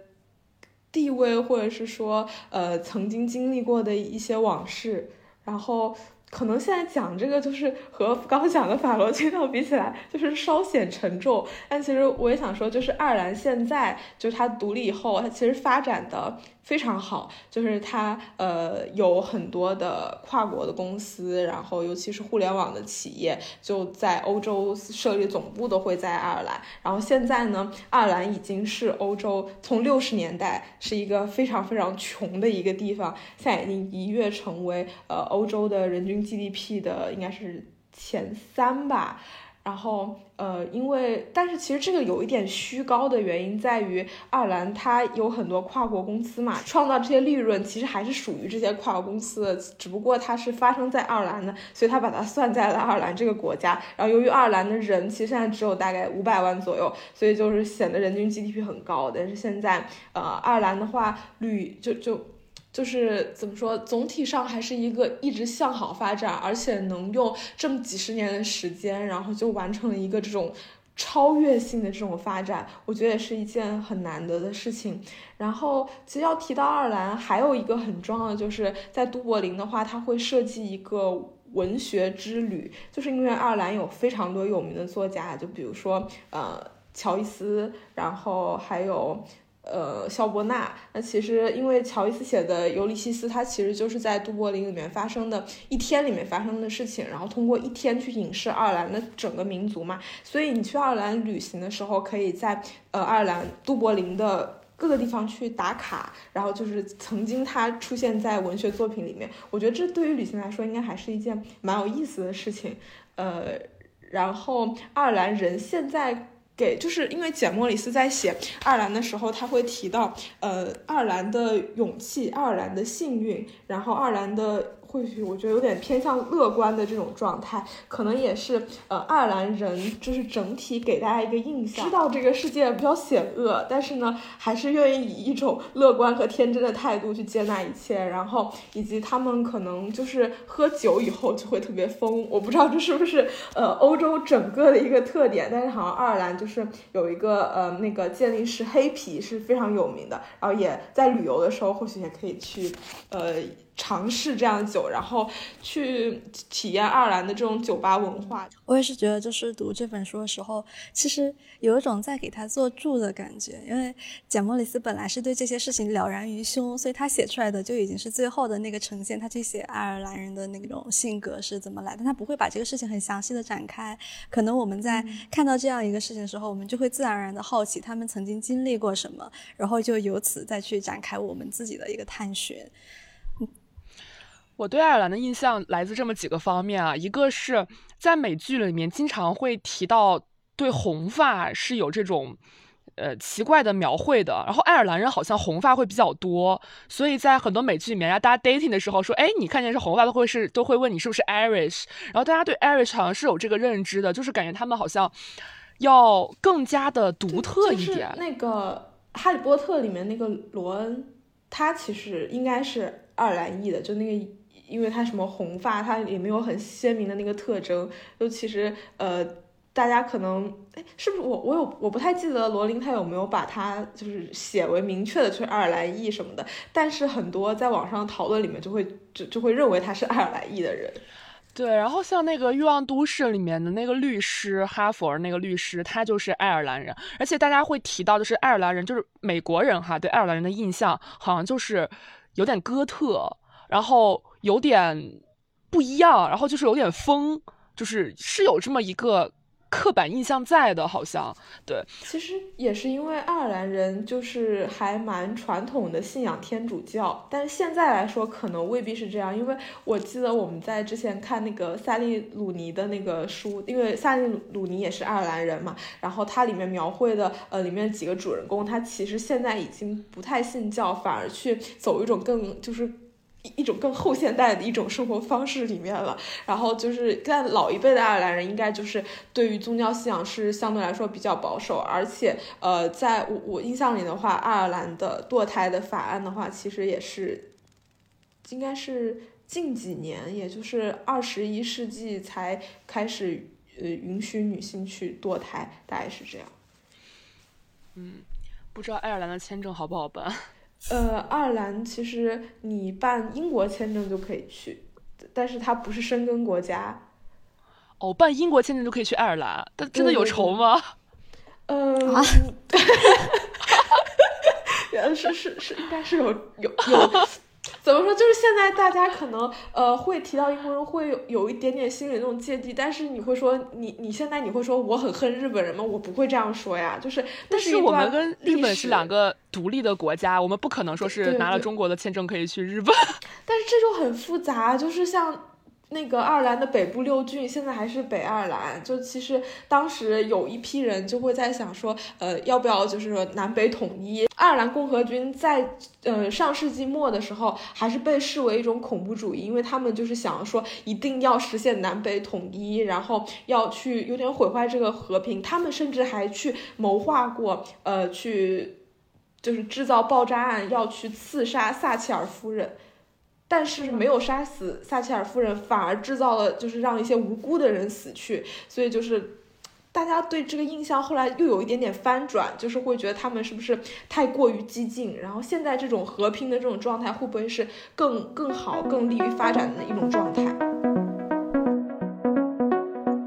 地位，或者是说，呃，曾经经历过的一些往事，然后。可能现在讲这个就是和刚讲的法罗群岛比起来，就是稍显沉重。但其实我也想说，就是爱尔兰现在就是它独立以后，它其实发展的。非常好，就是它呃有很多的跨国的公司，然后尤其是互联网的企业就在欧洲设立总部，都会在爱尔兰。然后现在呢，爱尔兰已经是欧洲从六十年代是一个非常非常穷的一个地方，现在已经一跃成为呃欧洲的人均 GDP 的应该是前三吧。然后，呃，因为，但是其实这个有一点虚高的原因在于，爱尔兰它有很多跨国公司嘛，创造这些利润其实还是属于这些跨国公司的，只不过它是发生在爱尔兰的，所以它把它算在了爱尔兰这个国家。然后由于爱尔兰的人其实现在只有大概五百万左右，所以就是显得人均 GDP 很高。但是现在，呃，爱尔兰的话，旅就就。就是怎么说，总体上还是一个一直向好发展，而且能用这么几十年的时间，然后就完成了一个这种超越性的这种发展，我觉得也是一件很难得的事情。然后，其实要提到爱尔兰，还有一个很重要的，就是在都柏林的话，它会设计一个文学之旅，就是因为爱尔兰有非常多有名的作家，就比如说呃乔伊斯，然后还有。呃，肖伯纳，那其实因为乔伊斯写的《尤利西斯》，它其实就是在都柏林里面发生的一天里面发生的事情，然后通过一天去影视爱尔兰的整个民族嘛。所以你去爱尔兰旅行的时候，可以在呃爱尔兰都柏林的各个地方去打卡，然后就是曾经它出现在文学作品里面。我觉得这对于旅行来说，应该还是一件蛮有意思的事情。呃，然后爱尔兰人现在。给，就是因为简·莫里斯在写爱尔兰的时候，他会提到，呃，爱尔兰的勇气，爱尔兰的幸运，然后爱尔兰的。或许我觉得有点偏向乐观的这种状态，可能也是呃爱尔兰人就是整体给大家一个印象，知道这个世界比较险恶，但是呢还是愿意以一种乐观和天真的态度去接纳一切，然后以及他们可能就是喝酒以后就会特别疯，我不知道这是不是呃欧洲整个的一个特点，但是好像爱尔兰就是有一个呃那个健力士黑啤是非常有名的，然后也在旅游的时候或许也可以去呃。尝试这样的酒，然后去体验爱尔兰的这种酒吧文化。我也是觉得，就是读这本书的时候，其实有一种在给他做注的感觉。因为简·莫里斯本来是对这些事情了然于胸，所以他写出来的就已经是最后的那个呈现。他去写爱尔兰人的那种性格是怎么来，但他不会把这个事情很详细的展开。可能我们在看到这样一个事情的时候，我们就会自然而然的好奇他们曾经经历过什么，然后就由此再去展开我们自己的一个探寻。我对爱尔兰的印象来自这么几个方面啊，一个是在美剧里面经常会提到对红发是有这种呃奇怪的描绘的，然后爱尔兰人好像红发会比较多，所以在很多美剧里面，大家 dating 的时候说，哎，你看见是红发都会是都会问你是不是 Irish，然后大家对 Irish 好像是有这个认知的，就是感觉他们好像要更加的独特一点。那个哈利波特里面那个罗恩，他其实应该是爱尔兰裔的，就那个。因为他什么红发，他也没有很鲜明的那个特征，就其实呃。大家可能哎，是不是我我有我不太记得罗琳他有没有把他就是写为明确的就是爱尔兰裔什么的，但是很多在网上讨论里面就会就就会认为他是爱尔兰裔的人。对，然后像那个《欲望都市》里面的那个律师，哈佛那个律师，他就是爱尔兰人，而且大家会提到就是爱尔兰人，就是美国人哈，对爱尔兰人的印象好像就是有点哥特，然后有点不一样，然后就是有点疯，就是是有这么一个。刻板印象在的，好像对，其实也是因为爱尔兰人就是还蛮传统的信仰天主教，但是现在来说可能未必是这样，因为我记得我们在之前看那个萨利鲁尼的那个书，因为萨利鲁尼也是爱尔兰人嘛，然后它里面描绘的呃里面几个主人公，他其实现在已经不太信教，反而去走一种更就是。一一种更后现代的一种生活方式里面了，然后就是在老一辈的爱尔兰人应该就是对于宗教信仰是相对来说比较保守，而且呃，在我我印象里的话，爱尔兰的堕胎的法案的话，其实也是应该是近几年，也就是二十一世纪才开始呃允许女性去堕胎，大概是这样。嗯，不知道爱尔兰的签证好不好办？呃，爱尔兰其实你办英国签证就可以去，但是它不是申根国家。哦，办英国签证就可以去爱尔兰，但真的有仇吗？嗯，哈哈哈哈哈！是是是，应该是有有有。怎么说？就是现在大家可能呃会提到英国人，会有有一点点心里那种芥蒂。但是你会说，你你现在你会说我很恨日本人吗？我不会这样说呀。就是，但是我们跟日本是两个独立的国家，我们不可能说是拿了中国的签证可以去日本。但是这就很复杂，就是像。那个爱尔兰的北部六郡现在还是北爱尔兰，就其实当时有一批人就会在想说，呃，要不要就是南北统一？爱尔兰共和军在呃上世纪末的时候还是被视为一种恐怖主义，因为他们就是想说一定要实现南北统一，然后要去有点毁坏这个和平。他们甚至还去谋划过，呃，去就是制造爆炸案，要去刺杀撒切尔夫人。但是没有杀死撒切尔夫人，反而制造了就是让一些无辜的人死去，所以就是大家对这个印象后来又有一点点翻转，就是会觉得他们是不是太过于激进？然后现在这种和平的这种状态会不会是更更好、更利于发展的一种状态？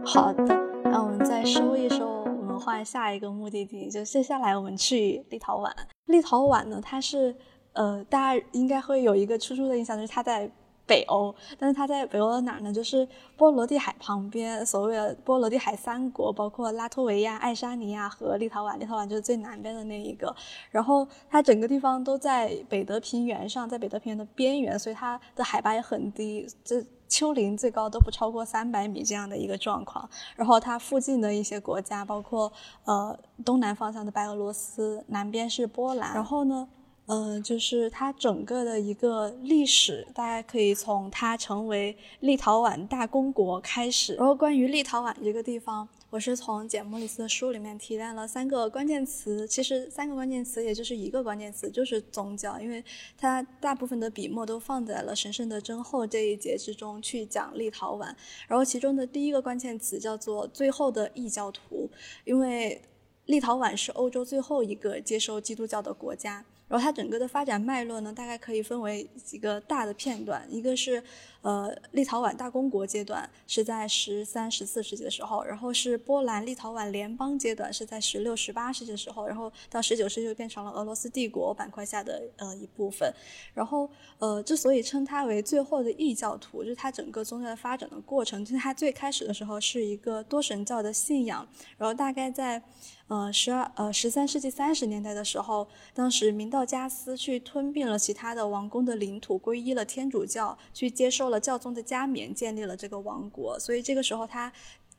好的，那我们再收一收，我们换下一个目的地，就接下来我们去立陶宛。立陶宛呢，它是。呃，大家应该会有一个初初的印象，就是它在北欧，但是它在北欧的哪呢？就是波罗的海旁边，所谓的波罗的海三国，包括拉脱维亚、爱沙尼亚和立陶宛。立陶宛就是最南边的那一个。然后它整个地方都在北德平原上，在北德平原的边缘，所以它的海拔也很低，这丘陵最高都不超过三百米这样的一个状况。然后它附近的一些国家，包括呃东南方向的白俄罗斯，南边是波兰。然后呢？嗯，就是它整个的一个历史，大家可以从它成为立陶宛大公国开始。然后关于立陶宛这个地方，我是从简·莫里斯的书里面提炼了三个关键词，其实三个关键词也就是一个关键词，就是宗教，因为它大部分的笔墨都放在了神圣的真后这一节之中去讲立陶宛。然后其中的第一个关键词叫做最后的异教徒，因为立陶宛是欧洲最后一个接受基督教的国家。然后它整个的发展脉络呢，大概可以分为几个大的片段，一个是。呃，立陶宛大公国阶段是在十三、十四世纪的时候，然后是波兰立陶宛联邦阶段是在十六、十八世纪的时候，然后到十九世纪就变成了俄罗斯帝国板块下的呃一部分。然后呃，之所以称它为最后的异教徒，就是它整个宗教的发展的过程，就是它最开始的时候是一个多神教的信仰，然后大概在呃十二呃十三世纪三十年代的时候，当时明道加斯去吞并了其他的王宫的领土，皈依了天主教，去接受。了教宗的加冕，建立了这个王国，所以这个时候他，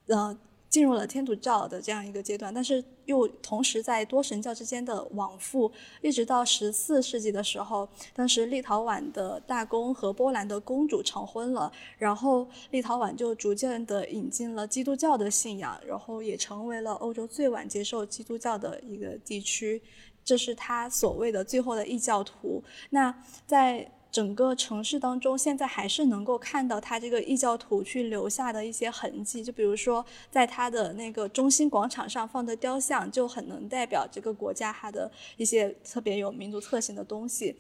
呃，进入了天主教的这样一个阶段，但是又同时在多神教之间的往复，一直到十四世纪的时候，当时立陶宛的大公和波兰的公主成婚了，然后立陶宛就逐渐的引进了基督教的信仰，然后也成为了欧洲最晚接受基督教的一个地区，这是他所谓的最后的异教徒。那在整个城市当中，现在还是能够看到它这个异教徒去留下的一些痕迹。就比如说，在它的那个中心广场上放的雕像，就很能代表这个国家它的一些特别有民族特性的东西。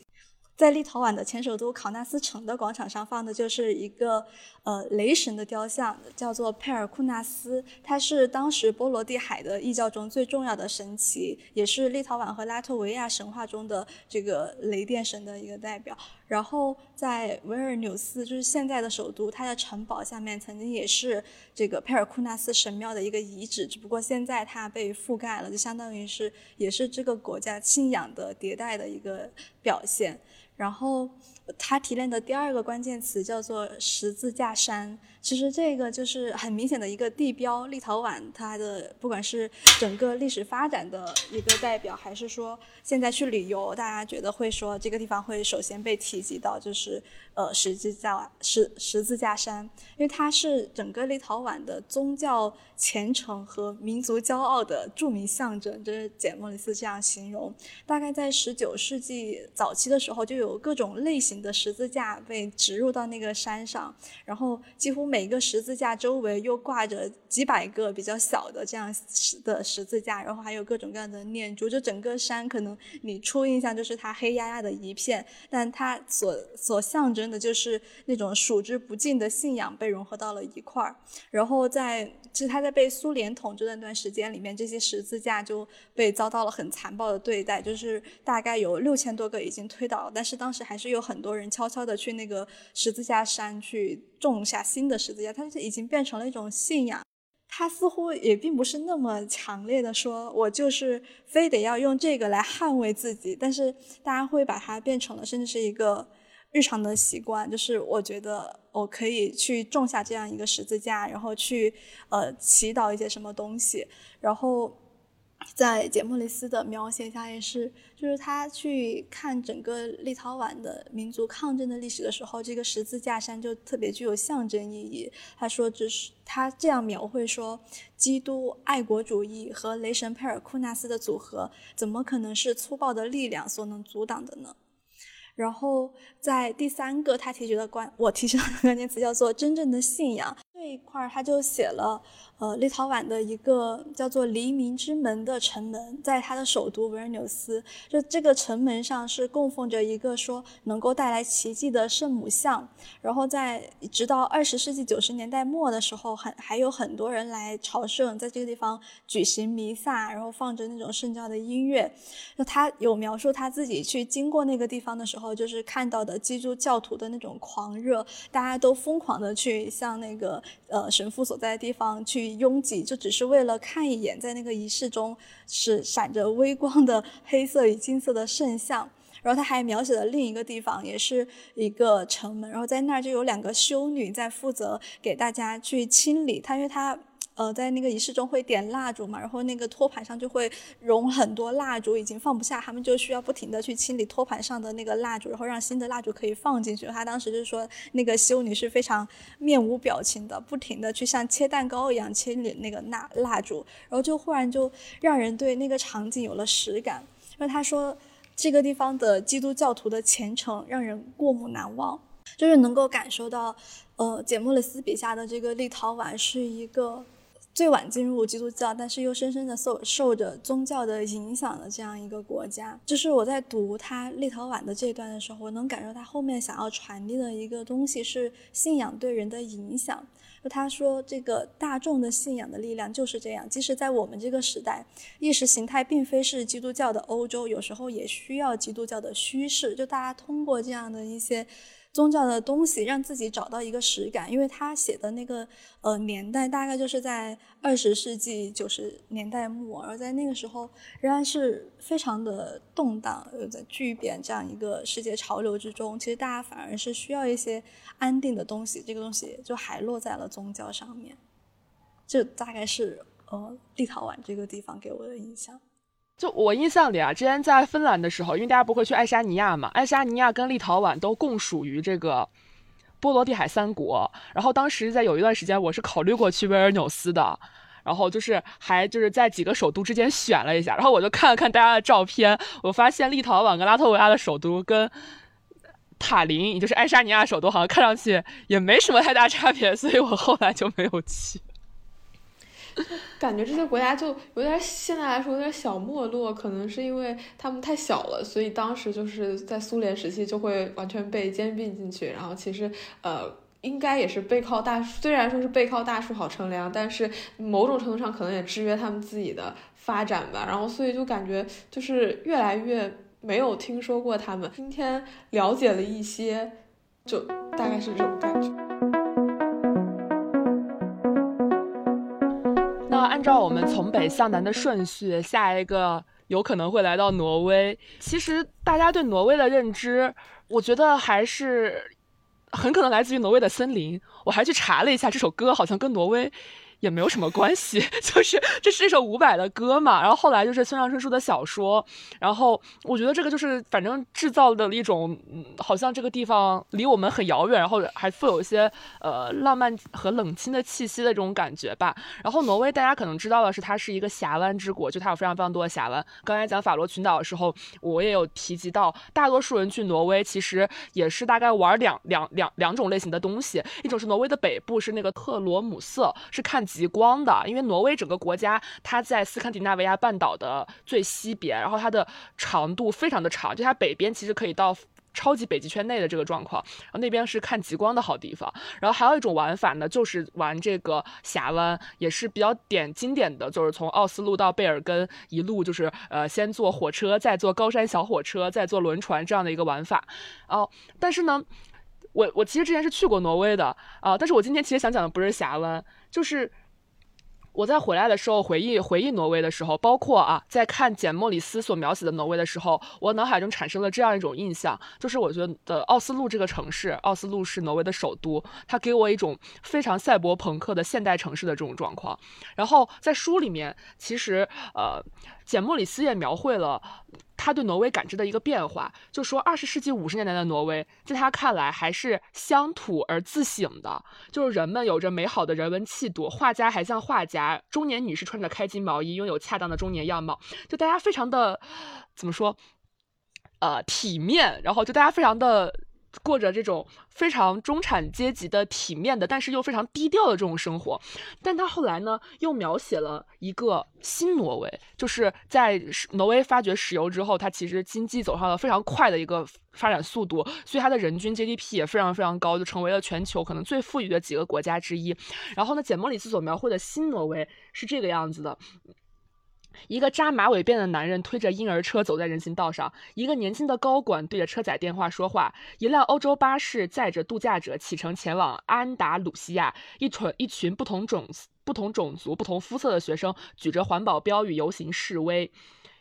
在立陶宛的前首都考纳斯城的广场上放的就是一个呃雷神的雕像，叫做佩尔库纳斯，它是当时波罗的海的异教中最重要的神奇，也是立陶宛和拉脱维亚神话中的这个雷电神的一个代表。然后在维尔纽斯，就是现在的首都，它的城堡下面曾经也是这个佩尔库纳斯神庙的一个遗址，只不过现在它被覆盖了，就相当于是也是这个国家信仰的迭代的一个表现。然后他提炼的第二个关键词叫做十字架山。其实这个就是很明显的一个地标，立陶宛它的不管是整个历史发展的一个代表，还是说现在去旅游，大家觉得会说这个地方会首先被提及到，就是呃十字架十十字架山，因为它是整个立陶宛的宗教虔诚和民族骄傲的著名象征，这是简莫里斯这样形容。大概在十九世纪早期的时候，就有各种类型的十字架被植入到那个山上，然后几乎。每个十字架周围又挂着几百个比较小的这样的十字架，然后还有各种各样的念珠。就整个山，可能你初印象就是它黑压压的一片，但它所所象征的就是那种数之不尽的信仰被融合到了一块儿。然后在其实他在被苏联统治的那段时间里面，这些十字架就被遭到了很残暴的对待，就是大概有六千多个已经推倒了，但是当时还是有很多人悄悄的去那个十字架山去种下新的。十字架，它是已经变成了一种信仰，它似乎也并不是那么强烈的说，我就是非得要用这个来捍卫自己，但是大家会把它变成了，甚至是一个日常的习惯，就是我觉得我可以去种下这样一个十字架，然后去呃祈祷一些什么东西，然后。在简莫里斯的描写下，也是，就是他去看整个立陶宛的民族抗争的历史的时候，这个十字架山就特别具有象征意义。他说，只是他这样描绘说，基督爱国主义和雷神佩尔库纳斯的组合，怎么可能是粗暴的力量所能阻挡的呢？然后在第三个他提出的关，我提出的关键词叫做真正的信仰这一块，他就写了。呃，立陶宛的一个叫做黎明之门的城门，在它的首都维尔纽斯，就这个城门上是供奉着一个说能够带来奇迹的圣母像。然后在直到二十世纪九十年代末的时候，很还有很多人来朝圣，在这个地方举行弥撒，然后放着那种圣教的音乐。那他有描述他自己去经过那个地方的时候，就是看到的基督教徒的那种狂热，大家都疯狂的去向那个呃神父所在的地方去。拥挤就只是为了看一眼，在那个仪式中是闪着微光的黑色与金色的圣像。然后他还描写了另一个地方，也是一个城门，然后在那儿就有两个修女在负责给大家去清理。他因为他。呃，在那个仪式中会点蜡烛嘛，然后那个托盘上就会融很多蜡烛，已经放不下，他们就需要不停的去清理托盘上的那个蜡烛，然后让新的蜡烛可以放进去。他当时就是说，那个修女是非常面无表情的，不停的去像切蛋糕一样清理那个蜡蜡烛，然后就忽然就让人对那个场景有了实感。因为他说，这个地方的基督教徒的虔诚让人过目难忘，就是能够感受到，呃，简莫里斯笔下的这个立陶宛是一个。最晚进入基督教，但是又深深的受受着宗教的影响的这样一个国家，就是我在读他立陶宛的这段的时候，我能感受他后面想要传递的一个东西是信仰对人的影响。就他说，这个大众的信仰的力量就是这样，即使在我们这个时代，意识形态并非是基督教的欧洲，有时候也需要基督教的虚势。就大家通过这样的一些。宗教的东西让自己找到一个实感，因为他写的那个呃年代大概就是在二十世纪九十年代末，而在那个时候仍然是非常的动荡，在巨变这样一个世界潮流之中，其实大家反而是需要一些安定的东西，这个东西就还落在了宗教上面，这大概是呃立陶宛这个地方给我的印象。就我印象里啊，之前在芬兰的时候，因为大家不会去爱沙尼亚嘛，爱沙尼亚跟立陶宛都共属于这个波罗的海三国。然后当时在有一段时间，我是考虑过去维尔纽斯的，然后就是还就是在几个首都之间选了一下，然后我就看了看大家的照片，我发现立陶宛跟拉脱维亚的首都跟。塔林，也就是爱沙尼亚首都，好像看上去也没什么太大差别，所以我后来就没有去。感觉这些国家就有点现在来说有点小没落，可能是因为他们太小了，所以当时就是在苏联时期就会完全被兼并进去。然后其实呃，应该也是背靠大树，虽然说是背靠大树好乘凉，但是某种程度上可能也制约他们自己的发展吧。然后所以就感觉就是越来越没有听说过他们。今天了解了一些，就大概是这种感觉。按照我们从北向南的顺序，下一个有可能会来到挪威。其实大家对挪威的认知，我觉得还是很可能来自于挪威的森林。我还去查了一下，这首歌好像跟挪威。也没有什么关系，就是这是一首伍佰的歌嘛，然后后来就是村上春树的小说，然后我觉得这个就是反正制造的一种，好像这个地方离我们很遥远，然后还富有一些呃浪漫和冷清的气息的这种感觉吧。然后挪威大家可能知道的是，它是一个峡湾之国，就它有非常非常多的峡湾。刚才讲法罗群岛的时候，我也有提及到，大多数人去挪威其实也是大概玩两两两两种类型的东西，一种是挪威的北部是那个特罗姆瑟，是看。极光的，因为挪威整个国家它在斯堪的纳维亚半岛的最西边，然后它的长度非常的长，就它北边其实可以到超级北极圈内的这个状况，然后那边是看极光的好地方。然后还有一种玩法呢，就是玩这个峡湾，也是比较点经典的，就是从奥斯陆到贝尔根一路就是呃先坐火车，再坐高山小火车，再坐轮船这样的一个玩法。哦，但是呢。我我其实之前是去过挪威的啊，但是我今天其实想讲的不是峡湾，就是我在回来的时候回忆回忆挪威的时候，包括啊在看简莫里斯所描写的挪威的时候，我脑海中产生了这样一种印象，就是我觉得奥斯陆这个城市，奥斯陆是挪威的首都，它给我一种非常赛博朋克的现代城市的这种状况。然后在书里面，其实呃简莫里斯也描绘了。他对挪威感知的一个变化，就说二十世纪五十年代的挪威，在他看来还是乡土而自省的，就是人们有着美好的人文气度，画家还像画家，中年女士穿着开襟毛衣，拥有恰当的中年样貌，就大家非常的怎么说，呃，体面，然后就大家非常的。过着这种非常中产阶级的体面的，但是又非常低调的这种生活，但他后来呢，又描写了一个新挪威，就是在挪威发掘石油之后，它其实经济走上了非常快的一个发展速度，所以它的人均 GDP 也非常非常高，就成为了全球可能最富裕的几个国家之一。然后呢，简·莫里斯所描绘的新挪威是这个样子的。一个扎马尾辫的男人推着婴儿车走在人行道上，一个年轻的高管对着车载电话说话。一辆欧洲巴士载着度假者启程前往安达鲁西亚，一群一群不同种不同种族、不同肤色的学生举着环保标语游行示威。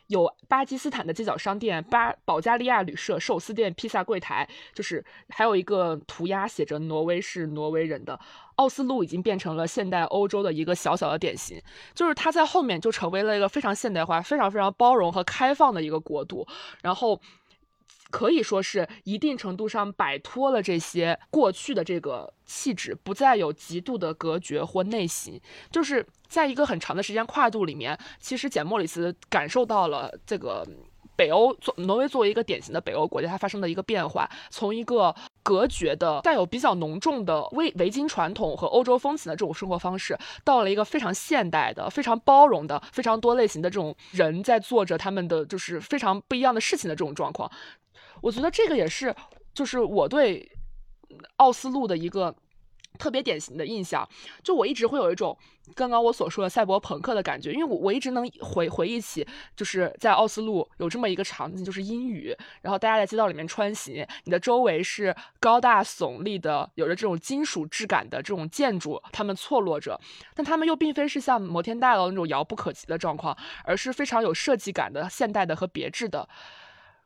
有巴基斯坦的街角商店、巴保加利亚旅社、寿司店、披萨柜台，就是还有一个涂鸦写着“挪威是挪威人”的奥斯陆，已经变成了现代欧洲的一个小小的典型。就是它在后面就成为了一个非常现代化、非常非常包容和开放的一个国度，然后。可以说是一定程度上摆脱了这些过去的这个气质，不再有极度的隔绝或内省。就是在一个很长的时间跨度里面，其实简·莫里斯感受到了这个北欧作挪威作为一个典型的北欧国家，它发生的一个变化，从一个隔绝的、带有比较浓重的维维京传统和欧洲风情的这种生活方式，到了一个非常现代的、非常包容的、非常多类型的这种人在做着他们的就是非常不一样的事情的这种状况。我觉得这个也是，就是我对奥斯陆的一个特别典型的印象。就我一直会有一种刚刚我所说的赛博朋克的感觉，因为我我一直能回回忆起，就是在奥斯陆有这么一个场景，就是阴雨，然后大家在街道里面穿行，你的周围是高大耸立的、有着这种金属质感的这种建筑，它们错落着，但它们又并非是像摩天大楼那种遥不可及的状况，而是非常有设计感的、现代的和别致的。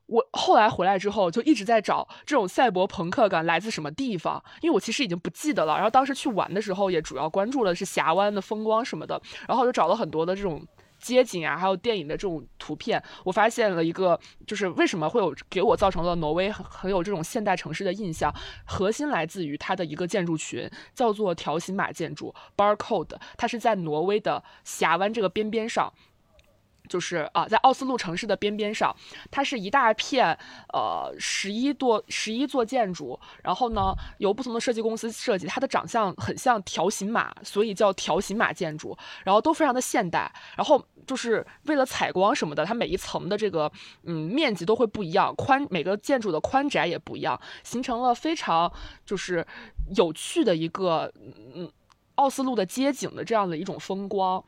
我后来回来之后，就一直在找这种赛博朋克感来自什么地方，因为我其实已经不记得了。然后当时去玩的时候，也主要关注的是峡湾的风光什么的。然后就找了很多的这种街景啊，还有电影的这种图片。我发现了一个，就是为什么会有给我造成了挪威很很有这种现代城市的印象，核心来自于它的一个建筑群，叫做条形码建筑 （Barcode）。它是在挪威的峡湾这个边边上。就是啊，在奥斯陆城市的边边上，它是一大片，呃，十一多十一座建筑，然后呢，由不同的设计公司设计，它的长相很像条形码，所以叫条形码建筑，然后都非常的现代，然后就是为了采光什么的，它每一层的这个嗯面积都会不一样，宽每个建筑的宽窄也不一样，形成了非常就是有趣的一个嗯奥斯陆的街景的这样的一种风光。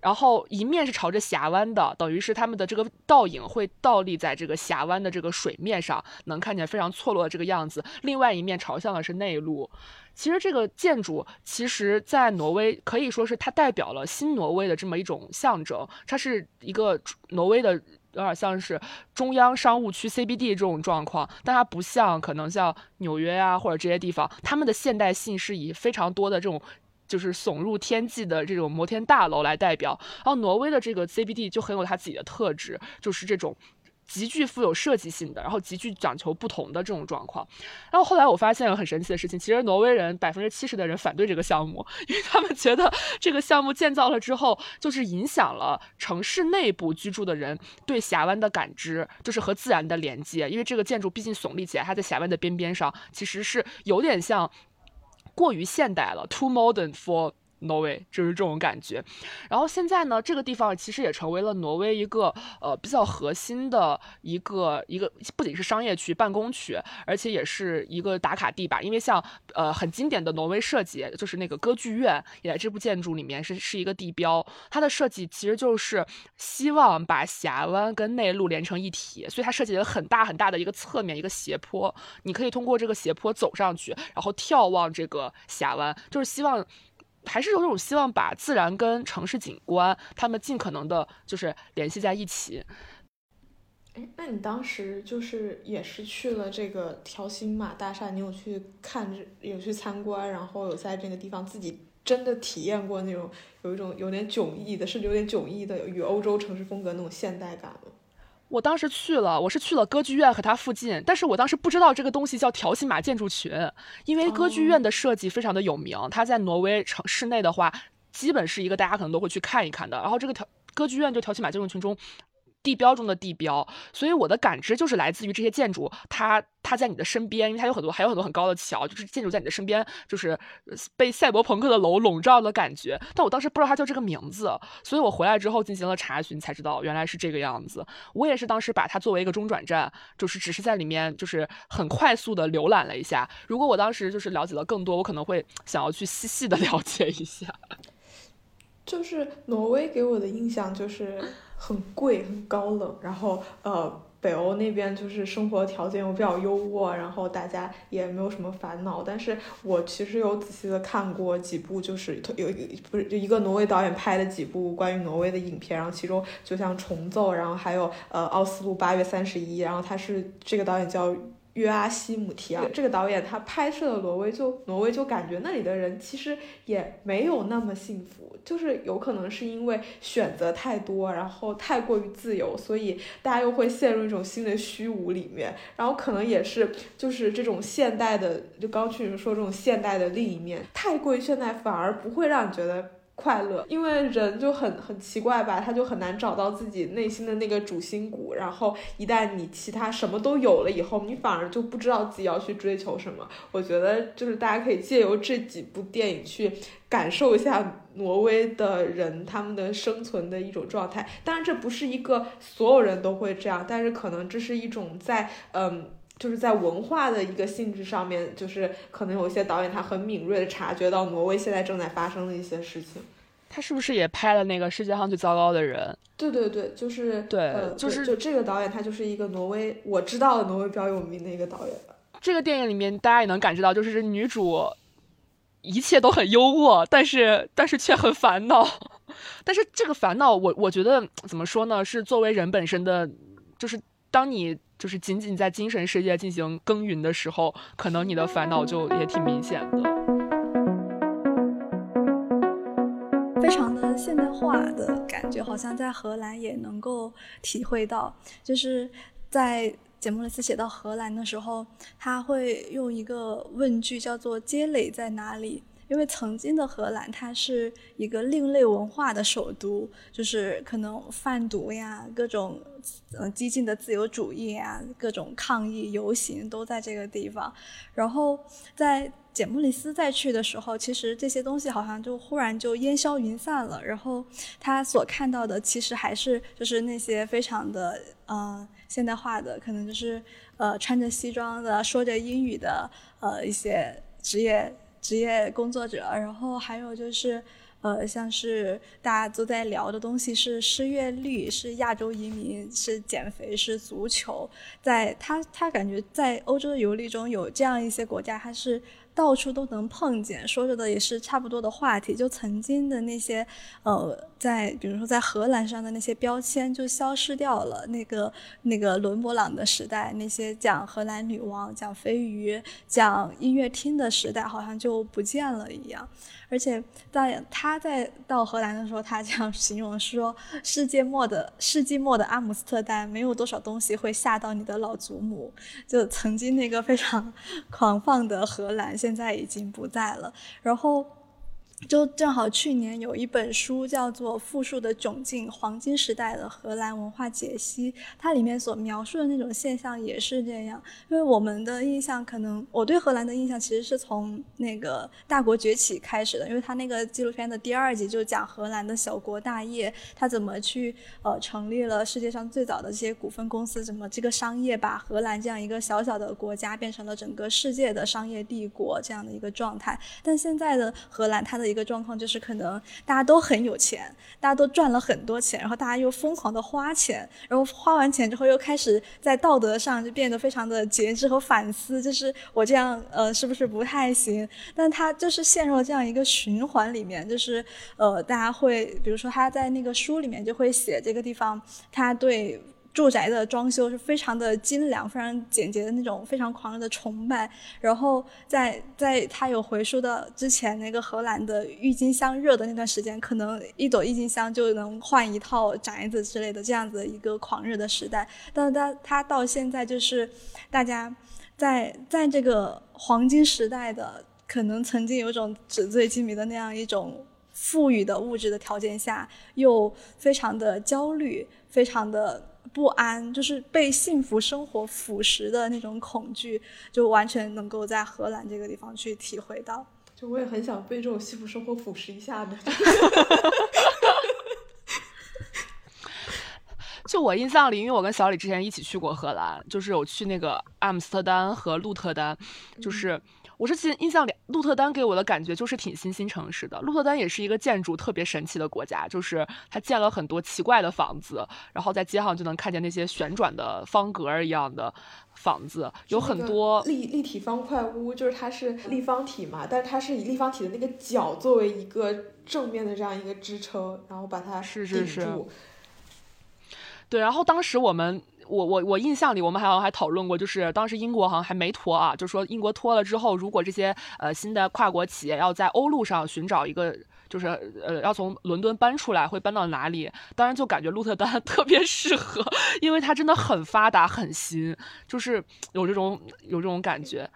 然后一面是朝着峡湾的，等于是他们的这个倒影会倒立在这个峡湾的这个水面上，能看见非常错落的这个样子。另外一面朝向的是内陆。其实这个建筑，其实在挪威可以说是它代表了新挪威的这么一种象征。它是一个挪威的，有点像是中央商务区 CBD 这种状况，但它不像可能像纽约啊或者这些地方，他们的现代性是以非常多的这种。就是耸入天际的这种摩天大楼来代表，然后挪威的这个 CBD 就很有它自己的特质，就是这种极具富有设计性的，然后极具讲求不同的这种状况。然后后来我发现有很神奇的事情，其实挪威人百分之七十的人反对这个项目，因为他们觉得这个项目建造了之后，就是影响了城市内部居住的人对峡湾的感知，就是和自然的连接。因为这个建筑毕竟耸立起来，它在峡湾的边边上，其实是有点像。过于现代了，too modern for 挪威就是这种感觉。然后现在呢，这个地方其实也成为了挪威一个呃比较核心的一个一个，不仅是商业区、办公区，而且也是一个打卡地吧。因为像呃很经典的挪威设计，就是那个歌剧院，也在这部建筑里面是是一个地标。它的设计其实就是希望把峡湾跟内陆连成一体，所以它设计了很大很大的一个侧面一个斜坡，你可以通过这个斜坡走上去，然后眺望这个。峡湾就是希望，还是有种希望把自然跟城市景观，他们尽可能的，就是联系在一起。哎，那你当时就是也是去了这个条形码大厦，你有去看，有去参观，然后有在这个地方自己真的体验过那种有一种有点迥异的，甚至有点迥异的与欧洲城市风格那种现代感吗？我当时去了，我是去了歌剧院和它附近，但是我当时不知道这个东西叫条形码建筑群，因为歌剧院的设计非常的有名，它在挪威城市内的话，基本是一个大家可能都会去看一看的。然后这个条歌剧院就条形码建筑群中。地标中的地标，所以我的感知就是来自于这些建筑，它它在你的身边，因为它有很多还有很多很高的桥，就是建筑在你的身边，就是被赛博朋克的楼笼罩的感觉。但我当时不知道它叫这个名字，所以我回来之后进行了查询，才知道原来是这个样子。我也是当时把它作为一个中转站，就是只是在里面就是很快速的浏览了一下。如果我当时就是了解了更多，我可能会想要去细细的 了解一下。就是挪威给我的印象就是很贵、很高冷，然后呃，北欧那边就是生活条件又比较优渥，然后大家也没有什么烦恼。但是我其实有仔细的看过几部，就是有不是一个挪威导演拍的几部关于挪威的影片，然后其中就像《重奏》，然后还有呃《奥斯陆八月三十一》，然后他是这个导演叫。约阿希姆提尔这个导演，他拍摄的挪威，就挪威就感觉那里的人其实也没有那么幸福，就是有可能是因为选择太多，然后太过于自由，所以大家又会陷入一种新的虚无里面，然后可能也是就是这种现代的，就刚去说这种现代的另一面，太过于现代反而不会让你觉得。快乐，因为人就很很奇怪吧，他就很难找到自己内心的那个主心骨。然后一旦你其他什么都有了以后，你反而就不知道自己要去追求什么。我觉得就是大家可以借由这几部电影去感受一下挪威的人他们的生存的一种状态。当然，这不是一个所有人都会这样，但是可能这是一种在嗯。就是在文化的一个性质上面，就是可能有一些导演他很敏锐的察觉到挪威现在正在发生的一些事情。他是不是也拍了那个世界上最糟糕的人？对对对，就是对，就是就这个导演他就是一个挪威我知道的挪威比较有名的一个导演。这个电影里面大家也能感知到，就是女主一切都很优渥，但是但是却很烦恼。但是这个烦恼，我我觉得怎么说呢？是作为人本身的，就是当你。就是仅仅在精神世界进行耕耘的时候，可能你的烦恼就也挺明显的。非常的现代化的感觉，好像在荷兰也能够体会到。就是在节目里写到荷兰的时候，他会用一个问句叫做“街垒在哪里”，因为曾经的荷兰它是一个另类文化的首都，就是可能贩毒呀、各种嗯激进的自由主义啊、各种抗议游行都在这个地方。然后在简布里斯再去的时候，其实这些东西好像就忽然就烟消云散了。然后他所看到的其实还是就是那些非常的呃现代化的，可能就是呃穿着西装的、说着英语的呃一些职业。职业工作者，然后还有就是，呃，像是大家都在聊的东西是失业率，是亚洲移民，是减肥，是足球。在他他感觉在欧洲的游历中有这样一些国家，他是。到处都能碰见，说着的也是差不多的话题。就曾经的那些，呃，在比如说在荷兰上的那些标签就消失掉了。那个那个伦勃朗的时代，那些讲荷兰女王、讲飞鱼、讲音乐厅的时代，好像就不见了一样。而且在他在到荷兰的时候，他这样形容说：“世界末的世纪末的阿姆斯特丹，没有多少东西会吓到你的老祖母。”就曾经那个非常 狂放的荷兰，现在已经不在了。然后。就正好去年有一本书叫做《富庶的窘境：黄金时代的荷兰文化解析》，它里面所描述的那种现象也是这样。因为我们的印象，可能我对荷兰的印象其实是从那个《大国崛起》开始的，因为它那个纪录片的第二集就讲荷兰的小国大业，它怎么去呃成立了世界上最早的这些股份公司，怎么这个商业把荷兰这样一个小小的国家变成了整个世界的商业帝国这样的一个状态。但现在的荷兰，它的一个状况就是，可能大家都很有钱，大家都赚了很多钱，然后大家又疯狂的花钱，然后花完钱之后又开始在道德上就变得非常的节制和反思，就是我这样呃是不是不太行？但他就是陷入了这样一个循环里面，就是呃大家会，比如说他在那个书里面就会写这个地方，他对。住宅的装修是非常的精良、非常简洁的那种，非常狂热的崇拜。然后在在他有回溯到之前那个荷兰的郁金香热的那段时间，可能一朵郁金香就能换一套宅子之类的这样子一个狂热的时代。但是他他到现在就是大家在在这个黄金时代的，可能曾经有种纸醉金迷的那样一种富裕的物质的条件下，又非常的焦虑，非常的。不安，就是被幸福生活腐蚀的那种恐惧，就完全能够在荷兰这个地方去体会到。就我也很想被这种幸福生活腐蚀一下的。就我印象里，因为我跟小李之前一起去过荷兰，就是有去那个阿姆斯特丹和鹿特丹，就是。我是记印象里，鹿特丹给我的感觉就是挺新兴城市的。鹿特丹也是一个建筑特别神奇的国家，就是它建了很多奇怪的房子，然后在街上就能看见那些旋转的方格一样的房子，有很多立立体方块屋，就是它是立方体嘛，但是它是以立方体的那个角作为一个正面的这样一个支撑，然后把它是是是，对，然后当时我们。我我我印象里，我们好像还讨论过，就是当时英国好像还没脱啊，就说英国脱了之后，如果这些呃新的跨国企业要在欧陆上寻找一个，就是呃要从伦敦搬出来，会搬到哪里？当然就感觉鹿特丹 特别适合，因为它真的很发达、很新，就是有这种有这种感觉。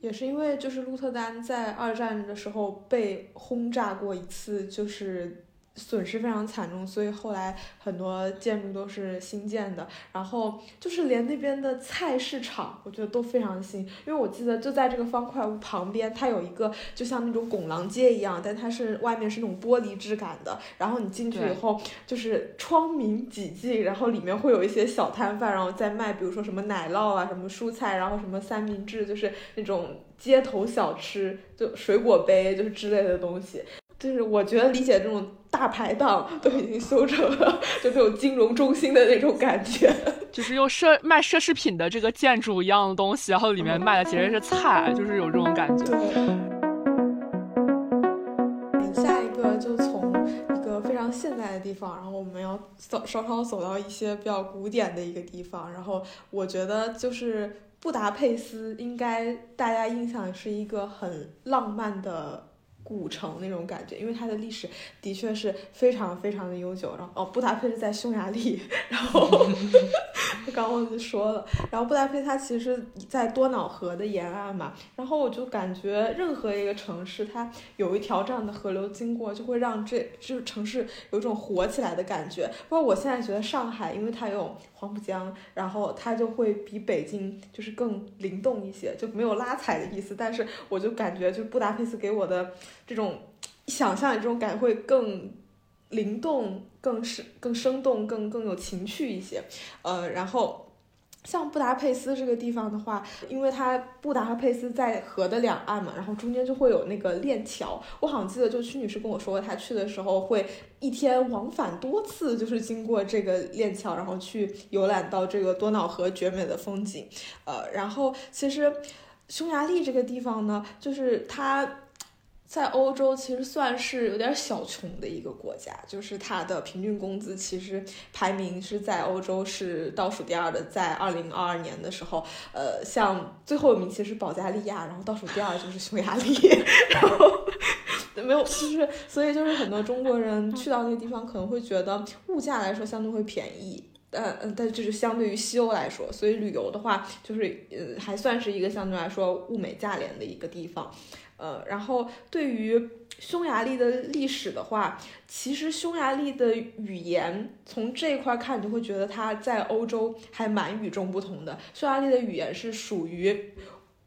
也是因为就是鹿特丹在二战的时候被轰炸过一次，就是。损失非常惨重，所以后来很多建筑都是新建的。然后就是连那边的菜市场，我觉得都非常新。因为我记得就在这个方块屋旁边，它有一个就像那种拱廊街一样，但它是外面是那种玻璃质感的。然后你进去以后，就是窗明几净，然后里面会有一些小摊贩，然后在卖，比如说什么奶酪啊，什么蔬菜，然后什么三明治，就是那种街头小吃，就水果杯，就是之类的东西。就是我觉得理解这种大排档都已经修成了，就这种金融中心的那种感觉，就是用奢卖奢侈品的这个建筑一样的东西，然后里面卖的其实是菜，就是有这种感觉。下一个就从一个非常现代的地方，然后我们要走稍稍走到一些比较古典的一个地方，然后我觉得就是布达佩斯，应该大家印象是一个很浪漫的。古城那种感觉，因为它的历史的确是非常非常的悠久。然后哦，布达佩斯在匈牙利，然后 刚忘记说了。然后布达佩斯它其实在多瑙河的沿岸嘛，然后我就感觉任何一个城市它有一条这样的河流经过，就会让这就是城市有一种活起来的感觉。不过我现在觉得上海，因为它有黄浦江，然后它就会比北京就是更灵动一些，就没有拉踩的意思。但是我就感觉就布达佩斯给我的。这种想象，这种感觉会更灵动、更生、更生动、更更有情趣一些。呃，然后像布达佩斯这个地方的话，因为它布达佩斯在河的两岸嘛，然后中间就会有那个链桥。我好像记得，就屈女士跟我说过，她去的时候会一天往返多次，就是经过这个链桥，然后去游览到这个多瑙河绝美的风景。呃，然后其实匈牙利这个地方呢，就是它。在欧洲其实算是有点小穷的一个国家，就是它的平均工资其实排名是在欧洲是倒数第二的，在二零二二年的时候，呃，像最后一名其实是保加利亚，然后倒数第二就是匈牙利，然后没有，就是所以就是很多中国人去到那个地方可能会觉得物价来说相对会便宜，呃嗯，但就是相对于西欧来说，所以旅游的话就是呃还算是一个相对来说物美价廉的一个地方。呃，然后对于匈牙利的历史的话，其实匈牙利的语言从这一块看，你就会觉得它在欧洲还蛮与众不同的。匈牙利的语言是属于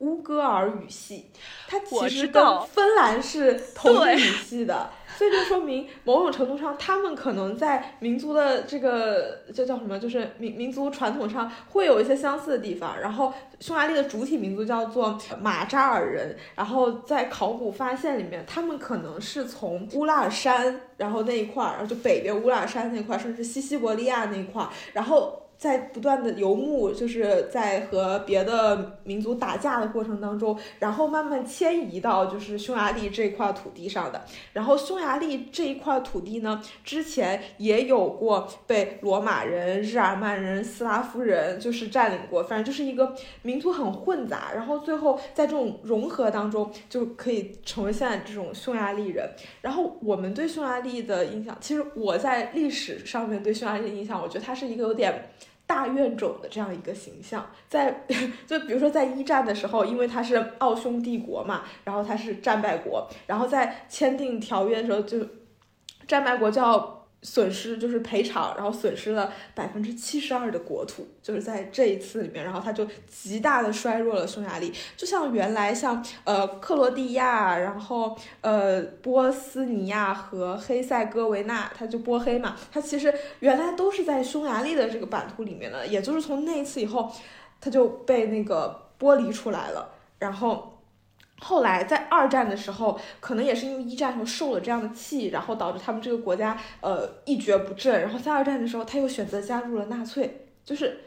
乌戈尔语系，它其实跟芬兰是 同一个语系的。所以就说明某种程度上，他们可能在民族的这个这叫什么，就是民民族传统上会有一些相似的地方。然后匈牙利的主体民族叫做马扎尔人，然后在考古发现里面，他们可能是从乌拉尔山，然后那一块儿，然后就北边乌拉尔山那块儿，甚至西西伯利亚那块儿，然后。在不断的游牧，就是在和别的民族打架的过程当中，然后慢慢迁移到就是匈牙利这块土地上的。然后匈牙利这一块土地呢，之前也有过被罗马人、日耳曼人、斯拉夫人就是占领过，反正就是一个民族很混杂。然后最后在这种融合当中，就可以成为现在这种匈牙利人。然后我们对匈牙利的印象，其实我在历史上面对匈牙利的印象，我觉得它是一个有点。大怨种的这样一个形象，在 就比如说在一战的时候，因为他是奥匈帝国嘛，然后他是战败国，然后在签订条约的时候，就战败国就要。损失就是赔偿，然后损失了百分之七十二的国土，就是在这一次里面，然后他就极大的衰弱了匈牙利。就像原来像呃克罗地亚，然后呃波斯尼亚和黑塞哥维那，它就波黑嘛，它其实原来都是在匈牙利的这个版图里面的，也就是从那一次以后，它就被那个剥离出来了，然后。后来在二战的时候，可能也是因为一战时候受了这样的气，然后导致他们这个国家呃一蹶不振。然后在二战的时候，他又选择加入了纳粹，就是。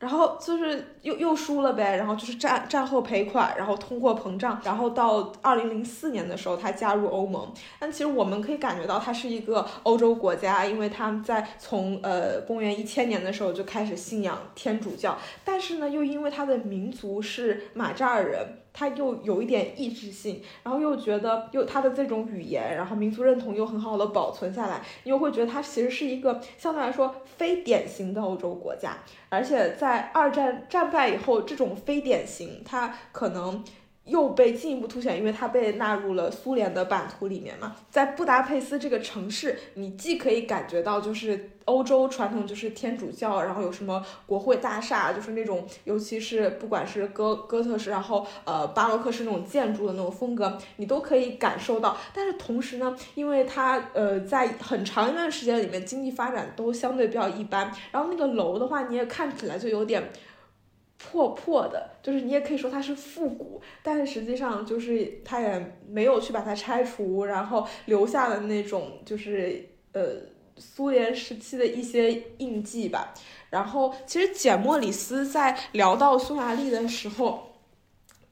然后就是又又输了呗，然后就是战战后赔款，然后通货膨胀，然后到二零零四年的时候，他加入欧盟。但其实我们可以感觉到，它是一个欧洲国家，因为他们在从呃公元一千年的时候就开始信仰天主教，但是呢，又因为他的民族是马扎尔人。他又有一点意志性，然后又觉得又他的这种语言，然后民族认同又很好的保存下来，你又会觉得他其实是一个相对来说非典型的欧洲国家，而且在二战战败以后，这种非典型，它可能。又被进一步凸显，因为它被纳入了苏联的版图里面嘛。在布达佩斯这个城市，你既可以感觉到就是欧洲传统，就是天主教，然后有什么国会大厦，就是那种，尤其是不管是哥哥特式，然后呃巴洛克式那种建筑的那种风格，你都可以感受到。但是同时呢，因为它呃在很长一段时间里面经济发展都相对比较一般，然后那个楼的话，你也看起来就有点。破破的，就是你也可以说它是复古，但是实际上就是它也没有去把它拆除，然后留下了那种就是呃苏联时期的一些印记吧。然后其实简莫里斯在聊到匈牙利的时候，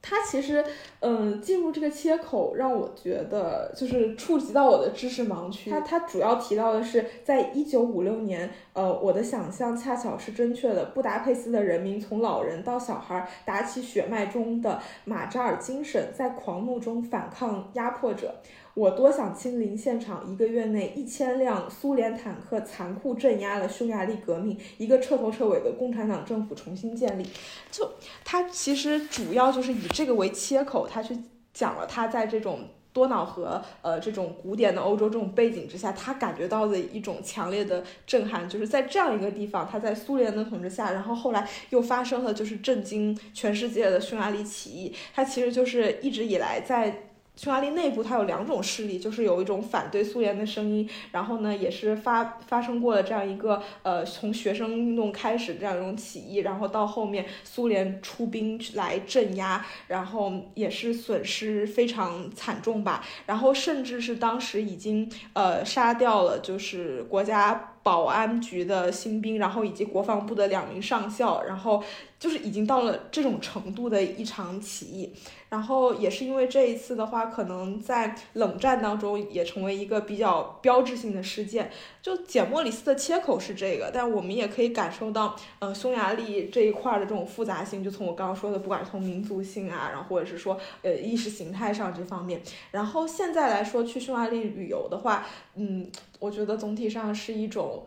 他其实。嗯，进入这个切口让我觉得就是触及到我的知识盲区。它它主要提到的是，在一九五六年，呃，我的想象恰巧是正确的。布达佩斯的人民从老人到小孩打起血脉中的马扎尔精神，在狂怒中反抗压迫者。我多想亲临现场。一个月内，一千辆苏联坦克残酷镇压了匈牙利革命，一个彻头彻尾的共产党政府重新建立。就他其实主要就是以这个为切口，他去讲了他在这种多瑙河呃这种古典的欧洲这种背景之下，他感觉到的一种强烈的震撼，就是在这样一个地方，他在苏联的统治下，然后后来又发生了就是震惊全世界的匈牙利起义。他其实就是一直以来在。匈牙利内部它有两种势力，就是有一种反对苏联的声音，然后呢也是发发生过了这样一个呃从学生运动开始这样一种起义，然后到后面苏联出兵来镇压，然后也是损失非常惨重吧，然后甚至是当时已经呃杀掉了就是国家保安局的新兵，然后以及国防部的两名上校，然后就是已经到了这种程度的一场起义。然后也是因为这一次的话，可能在冷战当中也成为一个比较标志性的事件。就简莫里斯的切口是这个，但我们也可以感受到，呃，匈牙利这一块的这种复杂性。就从我刚刚说的，不管是从民族性啊，然后或者是说呃意识形态上这方面。然后现在来说去匈牙利旅游的话，嗯，我觉得总体上是一种。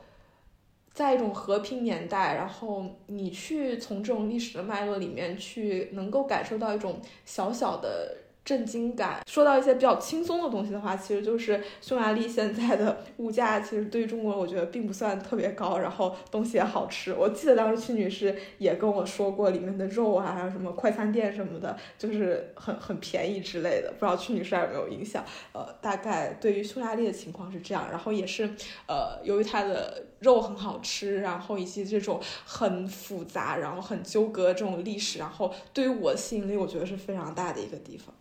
在一种和平年代，然后你去从这种历史的脉络里面去，能够感受到一种小小的。震惊感。说到一些比较轻松的东西的话，其实就是匈牙利现在的物价，其实对于中国我觉得并不算特别高，然后东西也好吃。我记得当时屈女士也跟我说过，里面的肉啊，还有什么快餐店什么的，就是很很便宜之类的。不知道屈女士还有没有印象？呃，大概对于匈牙利的情况是这样，然后也是呃，由于它的肉很好吃，然后以及这种很复杂，然后很纠葛这种历史，然后对于我的吸引力，我觉得是非常大的一个地方。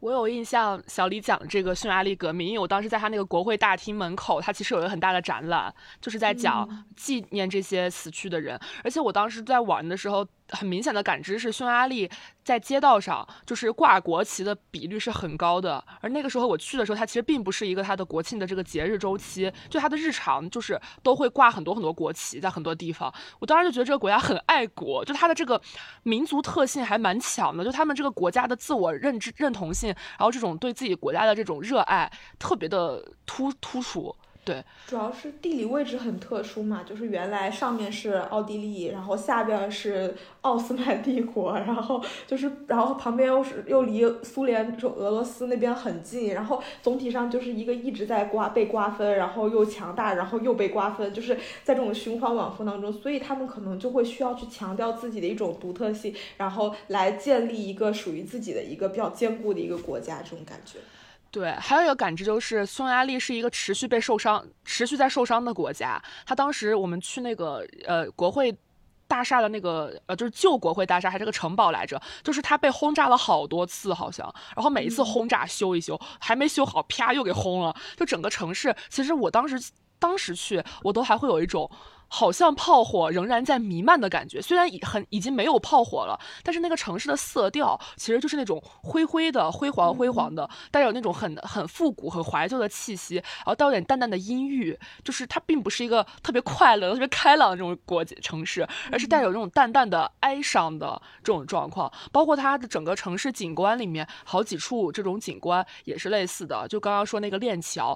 我有印象，小李讲这个匈牙利革命，因为我当时在他那个国会大厅门口，他其实有一个很大的展览，就是在讲纪念这些死去的人。而且我当时在玩的时候。很明显的感知是，匈牙利在街道上就是挂国旗的比率是很高的。而那个时候我去的时候，它其实并不是一个它的国庆的这个节日周期，就它的日常就是都会挂很多很多国旗在很多地方。我当时就觉得这个国家很爱国，就它的这个民族特性还蛮强的，就他们这个国家的自我认知认同性，然后这种对自己国家的这种热爱特别的突突出。对，主要是地理位置很特殊嘛，就是原来上面是奥地利，然后下边是奥斯曼帝国，然后就是然后旁边又是又离苏联就俄罗斯那边很近，然后总体上就是一个一直在瓜被瓜分，然后又强大，然后又被瓜分，就是在这种循环往复当中，所以他们可能就会需要去强调自己的一种独特性，然后来建立一个属于自己的一个比较坚固的一个国家，这种感觉。对，还有一个感知就是，匈牙利是一个持续被受伤、持续在受伤的国家。他当时我们去那个呃国会大厦的那个呃，就是旧国会大厦，还是个城堡来着，就是它被轰炸了好多次，好像，然后每一次轰炸修一修，还没修好，啪又给轰了。就整个城市，其实我当时当时去，我都还会有一种。好像炮火仍然在弥漫的感觉，虽然已很已经没有炮火了，但是那个城市的色调其实就是那种灰灰的、辉煌辉煌的，带有那种很很复古、很怀旧的气息，然后带有点淡淡的阴郁，就是它并不是一个特别快乐、特别开朗的这种国际城市，而是带有那种淡淡的哀伤的这种状况。包括它的整个城市景观里面，好几处这种景观也是类似的。就刚刚说那个链桥，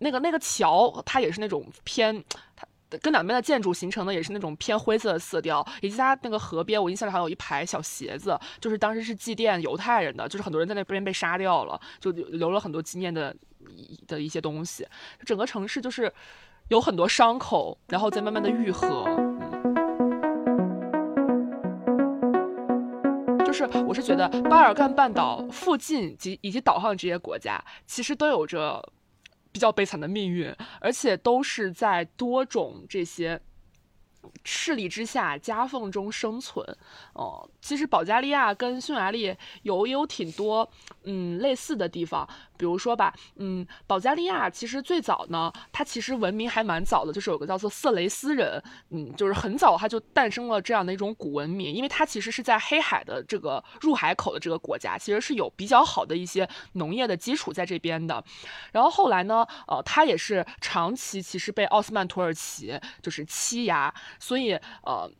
那个那个桥，它也是那种偏它。跟两边的建筑形成的也是那种偏灰色的色调，以及它那个河边，我印象里好像有一排小鞋子，就是当时是祭奠犹太人的，就是很多人在那边被杀掉了，就留了很多纪念的的一些东西。整个城市就是有很多伤口，然后在慢慢的愈合。就是我是觉得巴尔干半岛附近及以及岛上这些国家，其实都有着。比较悲惨的命运，而且都是在多种这些势力之下夹缝中生存。哦，其实保加利亚跟匈牙利有也有挺多嗯类似的地方，比如说吧，嗯，保加利亚其实最早呢，它其实文明还蛮早的，就是有个叫做色雷斯人，嗯，就是很早它就诞生了这样的一种古文明，因为它其实是在黑海的这个入海口的这个国家，其实是有比较好的一些农业的基础在这边的。然后后来呢，呃，它也是长期其实被奥斯曼土耳其就是欺压，所以呃。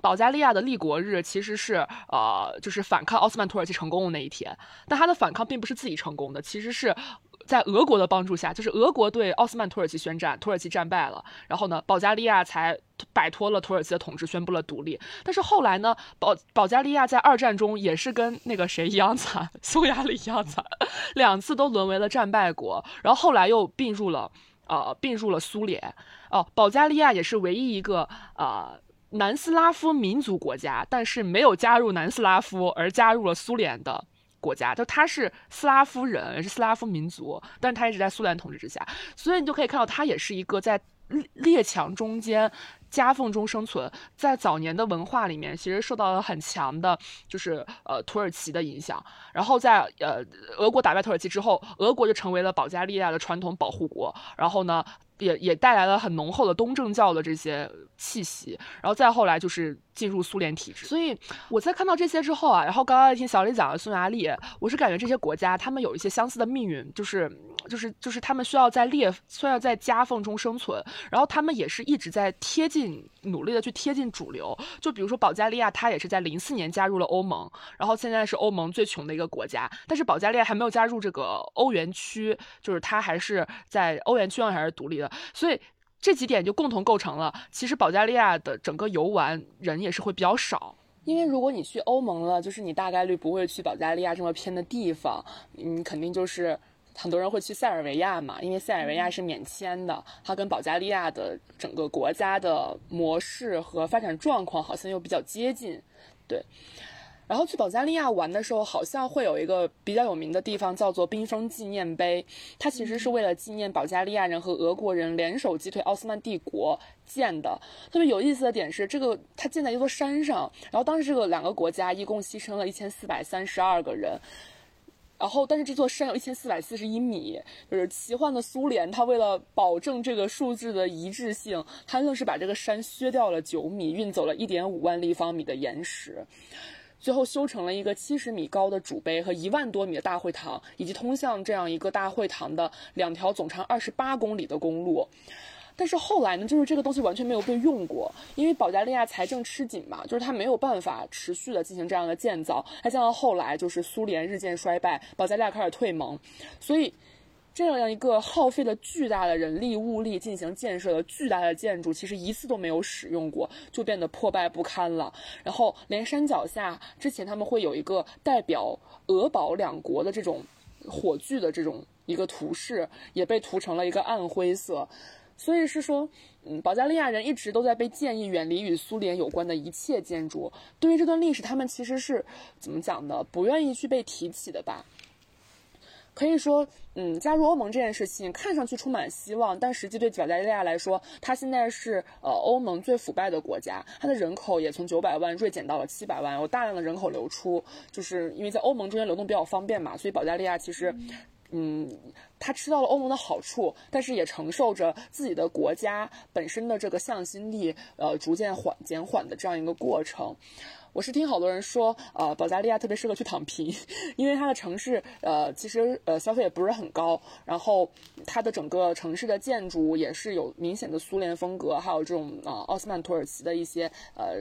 保加利亚的立国日其实是呃，就是反抗奥斯曼土耳其成功的那一天。但他的反抗并不是自己成功的，其实是在俄国的帮助下，就是俄国对奥斯曼土耳其宣战，土耳其战败了，然后呢，保加利亚才摆脱了土耳其的统治，宣布了独立。但是后来呢，保保加利亚在二战中也是跟那个谁一样惨，匈牙利一样惨，两次都沦为了战败国。然后后来又并入了呃，并入了苏联。哦，保加利亚也是唯一一个呃。南斯拉夫民族国家，但是没有加入南斯拉夫，而加入了苏联的国家，就他是斯拉夫人，是斯拉夫民族，但是他一直在苏联统治之下，所以你就可以看到，他也是一个在列强中间夹缝中生存，在早年的文化里面，其实受到了很强的，就是呃土耳其的影响，然后在呃俄国打败土耳其之后，俄国就成为了保加利亚的传统保护国，然后呢。也也带来了很浓厚的东正教的这些气息，然后再后来就是进入苏联体制。所以我在看到这些之后啊，然后刚刚听小李讲了匈牙利，我是感觉这些国家他们有一些相似的命运，就是就是就是他们需要在裂，需要在夹缝中生存，然后他们也是一直在贴近，努力的去贴近主流。就比如说保加利亚，它也是在零四年加入了欧盟，然后现在是欧盟最穷的一个国家，但是保加利亚还没有加入这个欧元区，就是它还是在欧元区上还是独立的。所以这几点就共同构成了，其实保加利亚的整个游玩人也是会比较少，因为如果你去欧盟了，就是你大概率不会去保加利亚这么偏的地方，你肯定就是很多人会去塞尔维亚嘛，因为塞尔维亚是免签的，它跟保加利亚的整个国家的模式和发展状况好像又比较接近，对。然后去保加利亚玩的时候，好像会有一个比较有名的地方，叫做冰封纪念碑。它其实是为了纪念保加利亚人和俄国人联手击退奥斯曼帝国建的。特别有意思的点是，这个它建在一座山上。然后当时这个两个国家一共牺牲了一千四百三十二个人。然后，但是这座山有一千四百四十一米，就是奇幻的苏联，它为了保证这个数字的一致性，它硬是把这个山削掉了九米，运走了一点五万立方米的岩石。最后修成了一个七十米高的主碑和一万多米的大会堂，以及通向这样一个大会堂的两条总长二十八公里的公路。但是后来呢，就是这个东西完全没有被用过，因为保加利亚财政吃紧嘛，就是它没有办法持续的进行这样的建造。再加上后来就是苏联日渐衰败，保加利亚开始退盟，所以。这样一个耗费了巨大的人力物力进行建设的巨大的建筑，其实一次都没有使用过，就变得破败不堪了。然后连山脚下之前他们会有一个代表俄保两国的这种火炬的这种一个图示，也被涂成了一个暗灰色。所以是说，嗯，保加利亚人一直都在被建议远离与苏联有关的一切建筑。对于这段历史，他们其实是怎么讲的？不愿意去被提起的吧。可以说，嗯，加入欧盟这件事情看上去充满希望，但实际对保加利亚来说，它现在是呃欧盟最腐败的国家，它的人口也从九百万锐减到了七百万，有大量的人口流出，就是因为在欧盟中间流动比较方便嘛，所以保加利亚其实，嗯，它吃到了欧盟的好处，但是也承受着自己的国家本身的这个向心力呃逐渐缓减缓的这样一个过程。我是听好多人说，呃，保加利亚特别适合去躺平，因为它的城市，呃，其实呃消费也不是很高，然后它的整个城市的建筑也是有明显的苏联风格，还有这种啊奥斯曼土耳其的一些呃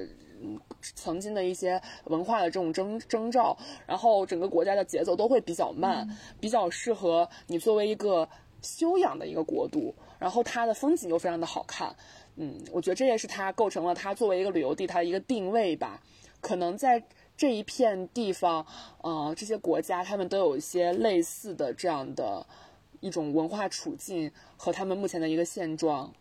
曾经的一些文化的这种征征兆，然后整个国家的节奏都会比较慢，比较适合你作为一个休养的一个国度，然后它的风景又非常的好看，嗯，我觉得这也是它构成了它作为一个旅游地它的一个定位吧。可能在这一片地方，呃，这些国家他们都有一些类似的这样的一种文化处境和他们目前的一个现状。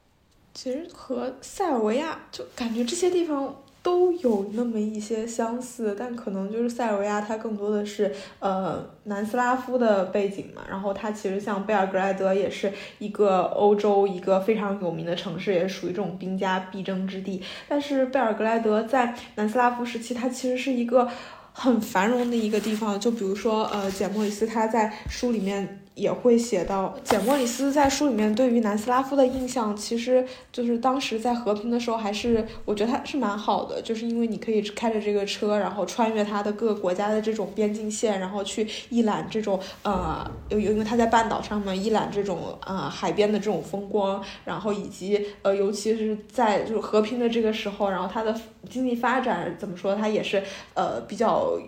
其实和塞尔维亚就感觉这些地方。都有那么一些相似，但可能就是塞尔维亚，它更多的是呃南斯拉夫的背景嘛。然后它其实像贝尔格莱德也是一个欧洲一个非常有名的城市，也属于这种兵家必争之地。但是贝尔格莱德在南斯拉夫时期，它其实是一个很繁荣的一个地方。就比如说呃简莫里斯他在书里面。也会写到，简莫里斯在书里面对于南斯拉夫的印象，其实就是当时在和平的时候，还是我觉得他是蛮好的，就是因为你可以开着这个车，然后穿越他的各个国家的这种边境线，然后去一览这种呃，有因为他在半岛上面一览这种呃海边的这种风光，然后以及呃，尤其是在就是和平的这个时候，然后他的经济发展怎么说，他也是呃比较。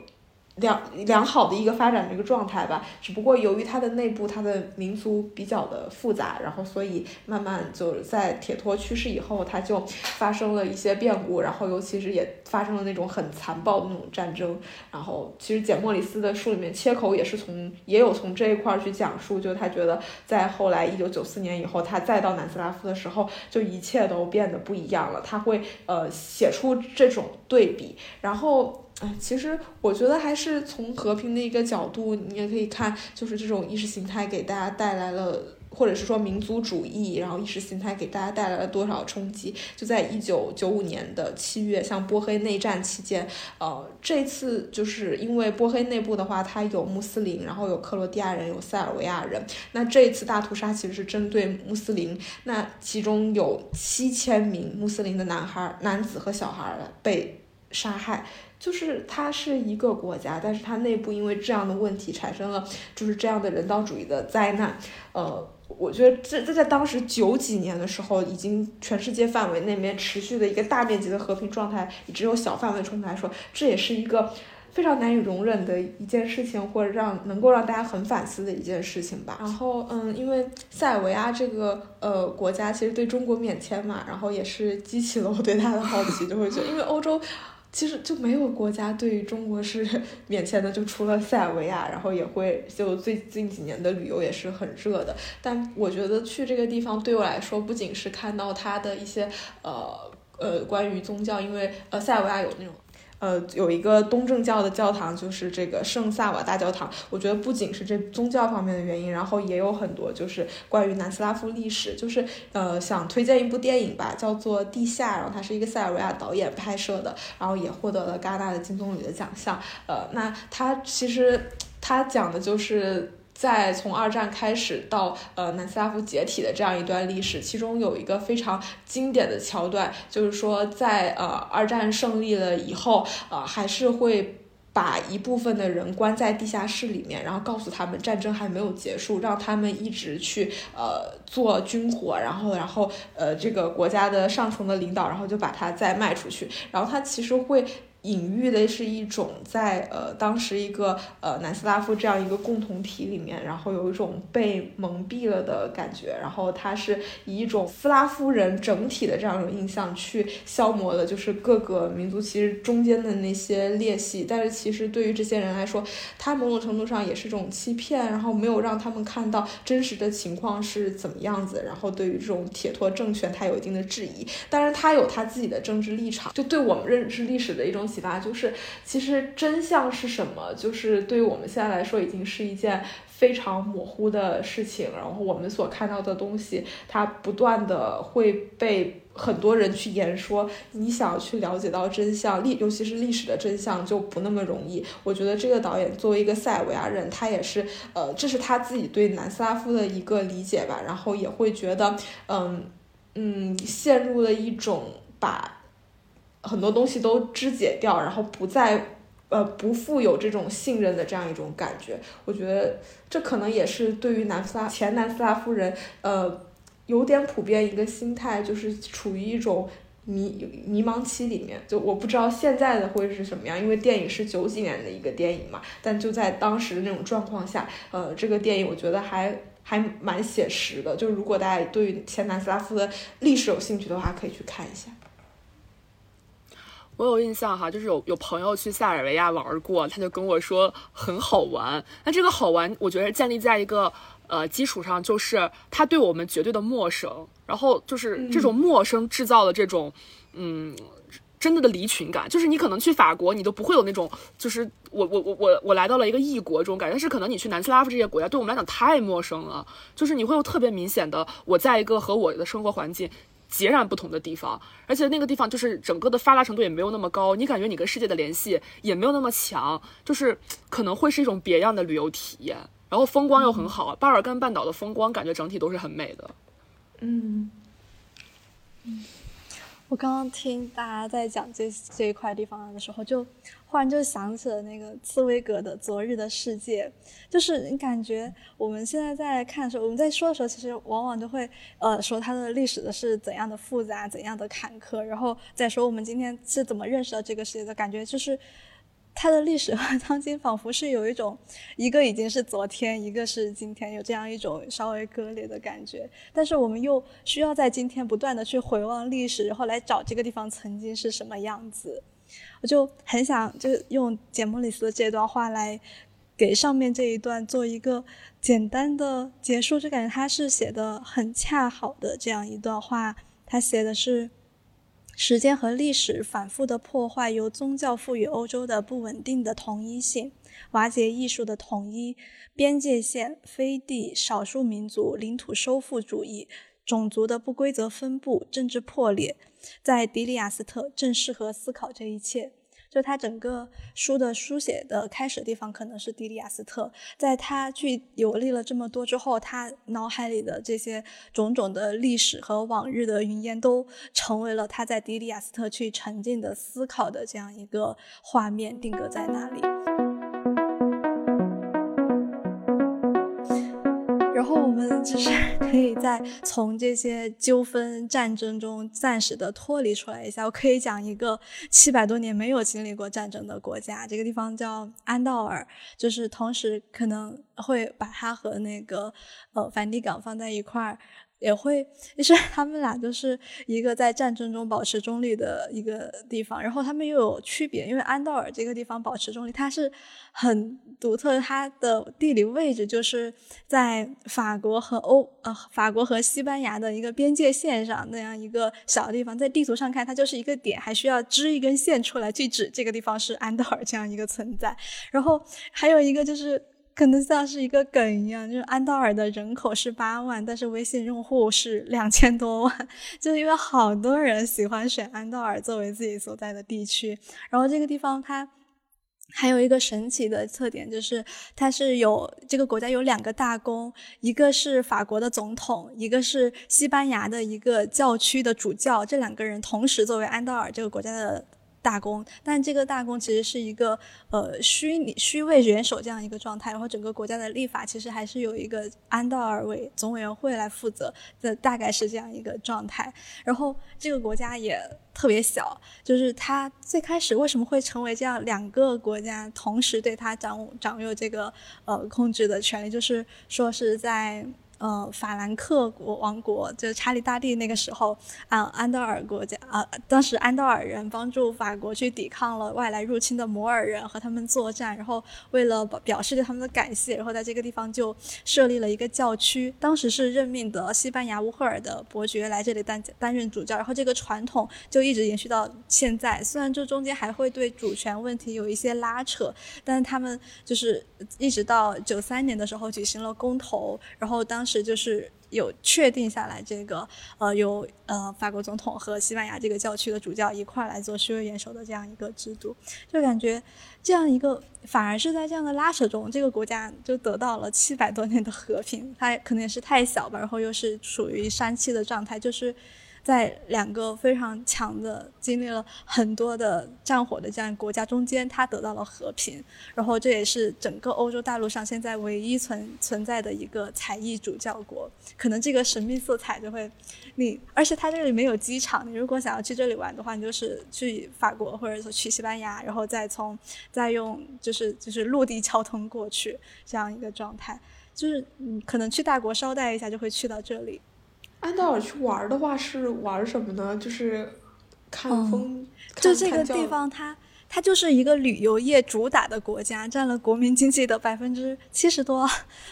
良良好的一个发展的一个状态吧，只不过由于它的内部，它的民族比较的复杂，然后所以慢慢就在铁托去世以后，它就发生了一些变故，然后尤其是也发生了那种很残暴的那种战争，然后其实简莫里斯的书里面切口也是从也有从这一块去讲述，就他觉得在后来一九九四年以后，他再到南斯拉夫的时候，就一切都变得不一样了，他会呃写出这种对比，然后。哎，其实我觉得还是从和平的一个角度，你也可以看，就是这种意识形态给大家带来了，或者是说民族主义，然后意识形态给大家带来了多少冲击？就在一九九五年的七月，像波黑内战期间，呃，这次就是因为波黑内部的话，它有穆斯林，然后有克罗地亚人，有塞尔维亚人。那这一次大屠杀其实是针对穆斯林，那其中有七千名穆斯林的男孩、男子和小孩被杀害。就是它是一个国家，但是它内部因为这样的问题产生了就是这样的人道主义的灾难。呃，我觉得这这在当时九几年的时候，已经全世界范围内面持续的一个大面积的和平状态，只有小范围冲突来说，这也是一个非常难以容忍的一件事情，或者让能够让大家很反思的一件事情吧。然后，嗯，因为塞尔维亚这个呃国家其实对中国免签嘛，然后也是激起了我对它的好奇，就会觉得因为欧洲。其实就没有国家对于中国是 免签的，就除了塞尔维亚，然后也会就最近几年的旅游也是很热的。但我觉得去这个地方对我来说，不仅是看到它的一些呃呃关于宗教，因为呃塞尔维亚有那种。呃，有一个东正教的教堂，就是这个圣萨瓦大教堂。我觉得不仅是这宗教方面的原因，然后也有很多就是关于南斯拉夫历史。就是呃，想推荐一部电影吧，叫做《地下》，然后它是一个塞尔维亚导演拍摄的，然后也获得了戛纳的金棕榈的奖项。呃，那它其实它讲的就是。在从二战开始到呃南斯拉夫解体的这样一段历史，其中有一个非常经典的桥段，就是说在呃二战胜利了以后，呃还是会把一部分的人关在地下室里面，然后告诉他们战争还没有结束，让他们一直去呃做军火，然后然后呃这个国家的上层的领导，然后就把它再卖出去，然后他其实会。隐喻的是一种在呃当时一个呃南斯拉夫这样一个共同体里面，然后有一种被蒙蔽了的感觉，然后他是以一种斯拉夫人整体的这样一种印象去消磨了，就是各个民族其实中间的那些裂隙。但是其实对于这些人来说，他某种程度上也是一种欺骗，然后没有让他们看到真实的情况是怎么样子。然后对于这种铁托政权，他有一定的质疑。当然，他有他自己的政治立场，就对我们认识历史的一种。启发就是，其实真相是什么？就是对于我们现在来说，已经是一件非常模糊的事情。然后我们所看到的东西，它不断的会被很多人去言说。你想要去了解到真相，历尤其是历史的真相，就不那么容易。我觉得这个导演作为一个塞尔维亚人，他也是，呃，这是他自己对南斯拉夫的一个理解吧。然后也会觉得，嗯嗯，陷入了一种把。很多东西都肢解掉，然后不再，呃，不富有这种信任的这样一种感觉。我觉得这可能也是对于南斯拉前南斯拉夫人，呃，有点普遍一个心态，就是处于一种迷迷茫期里面。就我不知道现在的会是什么样，因为电影是九几年的一个电影嘛。但就在当时的那种状况下，呃，这个电影我觉得还还蛮写实的。就如果大家对于前南斯拉夫的历史有兴趣的话，可以去看一下。我有印象哈，就是有有朋友去塞尔维亚玩过，他就跟我说很好玩。那这个好玩，我觉得建立在一个呃基础上，就是他对我们绝对的陌生，然后就是这种陌生制造的这种嗯真的的离群感。就是你可能去法国，你都不会有那种就是我我我我我来到了一个异国这种感觉，但是可能你去南斯拉夫这些国家，对我们来讲太陌生了，就是你会有特别明显的我在一个和我的生活环境。截然不同的地方，而且那个地方就是整个的发达程度也没有那么高，你感觉你跟世界的联系也没有那么强，就是可能会是一种别样的旅游体验。然后风光又很好，巴尔干半岛的风光感觉整体都是很美的。嗯，我刚刚听大家在讲这这一块地方的时候，就忽然就想起了那个茨威格的《昨日的世界》，就是你感觉我们现在在看的时候，我们在说的时候，其实往往都会呃说它的历史的是怎样的复杂、怎样的坎坷，然后再说我们今天是怎么认识到这个世界的，感觉就是。它的历史和 当今仿佛是有一种，一个已经是昨天，一个是今天，有这样一种稍微割裂的感觉。但是我们又需要在今天不断的去回望历史，然后来找这个地方曾经是什么样子。我就很想就用简·莫里斯的这段话来给上面这一段做一个简单的结束，就感觉他是写的很恰好的这样一段话。他写的是。时间和历史反复的破坏，由宗教赋予欧洲的不稳定的统一性，瓦解艺术的统一，边界线、飞地、少数民族、领土收复主义、种族的不规则分布、政治破裂，在迪里亚斯特正适合思考这一切。就他整个书的书写的开始地方，可能是迪里亚斯特。在他去游历了这么多之后，他脑海里的这些种种的历史和往日的云烟，都成为了他在迪里亚斯特去沉浸的思考的这样一个画面，定格在那里。然后我们就是可以在从这些纠纷战争中暂时的脱离出来一下。我可以讲一个七百多年没有经历过战争的国家，这个地方叫安道尔，就是同时可能会把它和那个呃梵蒂冈放在一块儿。也会，就是 他们俩就是一个在战争中保持中立的一个地方，然后他们又有区别，因为安道尔这个地方保持中立，它是很独特，它的地理位置就是在法国和欧呃法国和西班牙的一个边界线上那样一个小地方，在地图上看它就是一个点，还需要支一根线出来去指这个地方是安道尔这样一个存在，然后还有一个就是。可能像是一个梗一样，就是安道尔的人口是八万，但是微信用户是两千多万，就是因为好多人喜欢选安道尔作为自己所在的地区。然后这个地方它还有一个神奇的特点，就是它是有这个国家有两个大公，一个是法国的总统，一个是西班牙的一个教区的主教，这两个人同时作为安道尔这个国家的。大公，但这个大公其实是一个呃虚拟虚位元首这样一个状态，然后整个国家的立法其实还是有一个安道尔委总委员会来负责的，大概是这样一个状态。然后这个国家也特别小，就是它最开始为什么会成为这样两个国家同时对它掌掌有这个呃控制的权利，就是说是在。呃，法兰克国王国就是查理大帝那个时候，啊，安道尔国家啊，当时安道尔人帮助法国去抵抗了外来入侵的摩尔人，和他们作战，然后为了表示对他们的感谢，然后在这个地方就设立了一个教区，当时是任命的西班牙乌赫尔的伯爵来这里担担任主教，然后这个传统就一直延续到现在。虽然这中间还会对主权问题有一些拉扯，但是他们就是一直到九三年的时候举行了公投，然后当。是，就是有确定下来这个，呃，有呃法国总统和西班牙这个教区的主教一块来做虚位元首的这样一个制度，就感觉这样一个反而是在这样的拉扯中，这个国家就得到了七百多年的和平。它可能也是太小吧，然后又是处于山区的状态，就是。在两个非常强的、经历了很多的战火的这样国家中间，它得到了和平。然后这也是整个欧洲大陆上现在唯一存存在的一个才艺主教国。可能这个神秘色彩就会，你而且它这里没有机场，你如果想要去这里玩的话，你就是去法国或者说去西班牙，然后再从再用就是就是陆地交通过去这样一个状态。就是嗯，可能去大国捎带一下就会去到这里。安道尔去玩的话是玩什么呢？就是看风，就这个地方，它它就是一个旅游业主打的国家，占了国民经济的百分之七十多。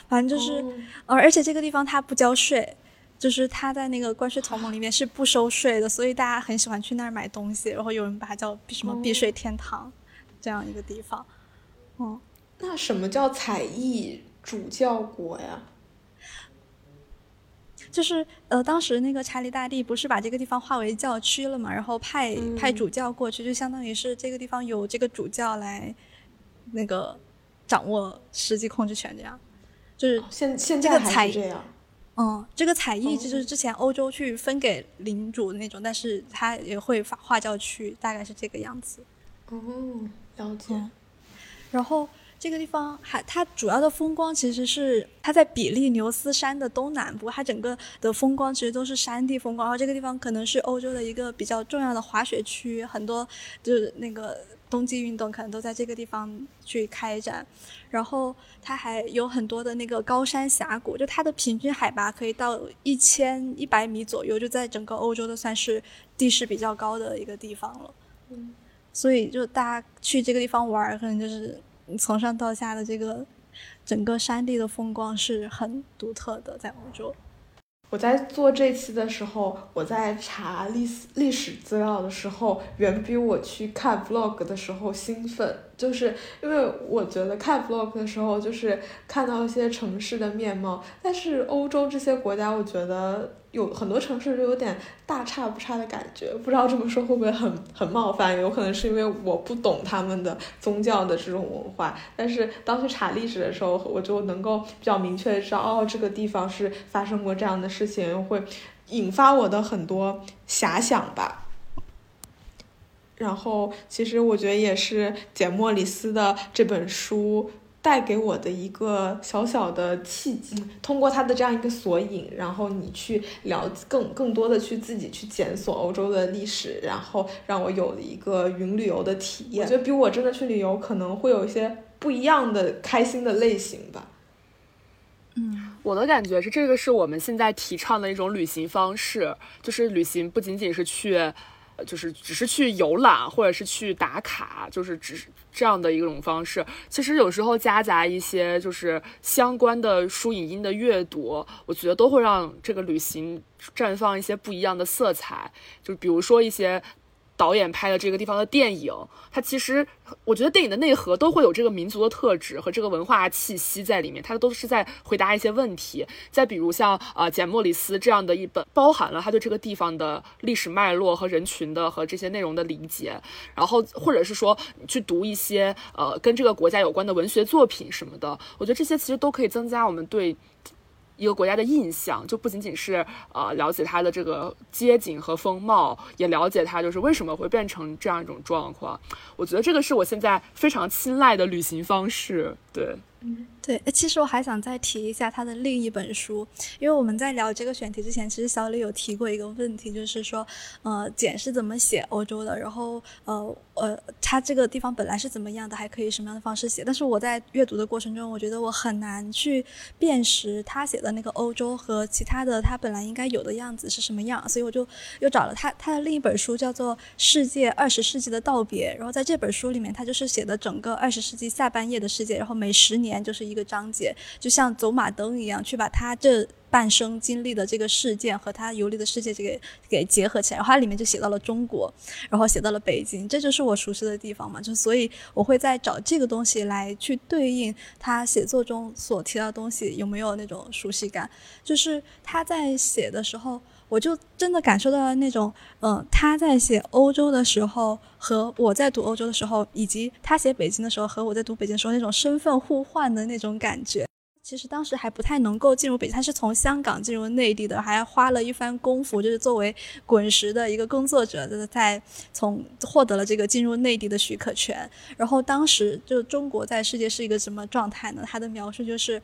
反正就是，呃，而且这个地方它不交税，就是它在那个关税同盟里面是不收税的，所以大家很喜欢去那儿买东西。然后有人把它叫什么避税天堂，这样一个地方。嗯，那什么叫采艺主教国呀？就是呃，当时那个查理大帝不是把这个地方划为教区了嘛，然后派派主教过去，就相当于是这个地方有这个主教来那个掌握实际控制权这样。就是现现在还是这样。嗯，这个采邑就是之前欧洲去分给领主的那种，但是它也会划划教区，大概是这个样子。哦，了解。然后这个地方还它主要的风光其实是它在比利牛斯山的东南部，它整个的风光其实都是山地风光。然后这个地方可能是欧洲的一个比较重要的滑雪区，很多就是那个。冬季运动可能都在这个地方去开展，然后它还有很多的那个高山峡谷，就它的平均海拔可以到一千一百米左右，就在整个欧洲都算是地势比较高的一个地方了。嗯，所以就大家去这个地方玩，可能就是从上到下的这个整个山地的风光是很独特的，在欧洲。我在做这期的时候，我在查历史历史资料的时候，远比我去看 vlog 的时候兴奋。就是因为我觉得看 vlog 的时候，就是看到一些城市的面貌，但是欧洲这些国家，我觉得有很多城市就有点大差不差的感觉。不知道这么说会不会很很冒犯？有可能是因为我不懂他们的宗教的这种文化。但是当去查历史的时候，我就能够比较明确的知道，哦，这个地方是发生过这样的事情，会引发我的很多遐想吧。然后，其实我觉得也是简·莫里斯的这本书带给我的一个小小的契机。通过他的这样一个索引，然后你去了更更多的去自己去检索欧洲的历史，然后让我有了一个云旅游的体验。我觉得比我真的去旅游可能会有一些不一样的开心的类型吧。嗯，我的感觉是这个是我们现在提倡的一种旅行方式，就是旅行不仅仅是去。就是只是去游览，或者是去打卡，就是只是这样的一种方式。其实有时候夹杂一些就是相关的书影音的阅读，我觉得都会让这个旅行绽放一些不一样的色彩。就比如说一些。导演拍的这个地方的电影，它其实我觉得电影的内核都会有这个民族的特质和这个文化气息在里面，它都是在回答一些问题。再比如像啊简莫里斯这样的一本，包含了他对这个地方的历史脉络和人群的和这些内容的理解，然后或者是说去读一些呃跟这个国家有关的文学作品什么的，我觉得这些其实都可以增加我们对。一个国家的印象，就不仅仅是呃了解它的这个街景和风貌，也了解它就是为什么会变成这样一种状况。我觉得这个是我现在非常青睐的旅行方式。对。嗯对，其实我还想再提一下他的另一本书，因为我们在聊这个选题之前，其实小李有提过一个问题，就是说，呃，简是怎么写欧洲的，然后，呃，呃，他这个地方本来是怎么样的，还可以什么样的方式写？但是我在阅读的过程中，我觉得我很难去辨识他写的那个欧洲和其他的他本来应该有的样子是什么样，所以我就又找了他他的另一本书，叫做《世界二十世纪的道别》，然后在这本书里面，他就是写的整个二十世纪下半叶的世界，然后每十年年就是一。个章节，就像走马灯一样，去把他这半生经历的这个事件和他游历的世界这个给结合起来。然后它里面就写到了中国，然后写到了北京，这就是我熟悉的地方嘛。就所以我会在找这个东西来去对应他写作中所提到的东西有没有那种熟悉感。就是他在写的时候。我就真的感受到了那种，嗯，他在写欧洲的时候和我在读欧洲的时候，以及他写北京的时候和我在读北京的时候那种身份互换的那种感觉。其实当时还不太能够进入北京，他是从香港进入内地的，还花了一番功夫，就是作为滚石的一个工作者，就是在从获得了这个进入内地的许可权。然后当时就中国在世界是一个什么状态呢？他的描述就是。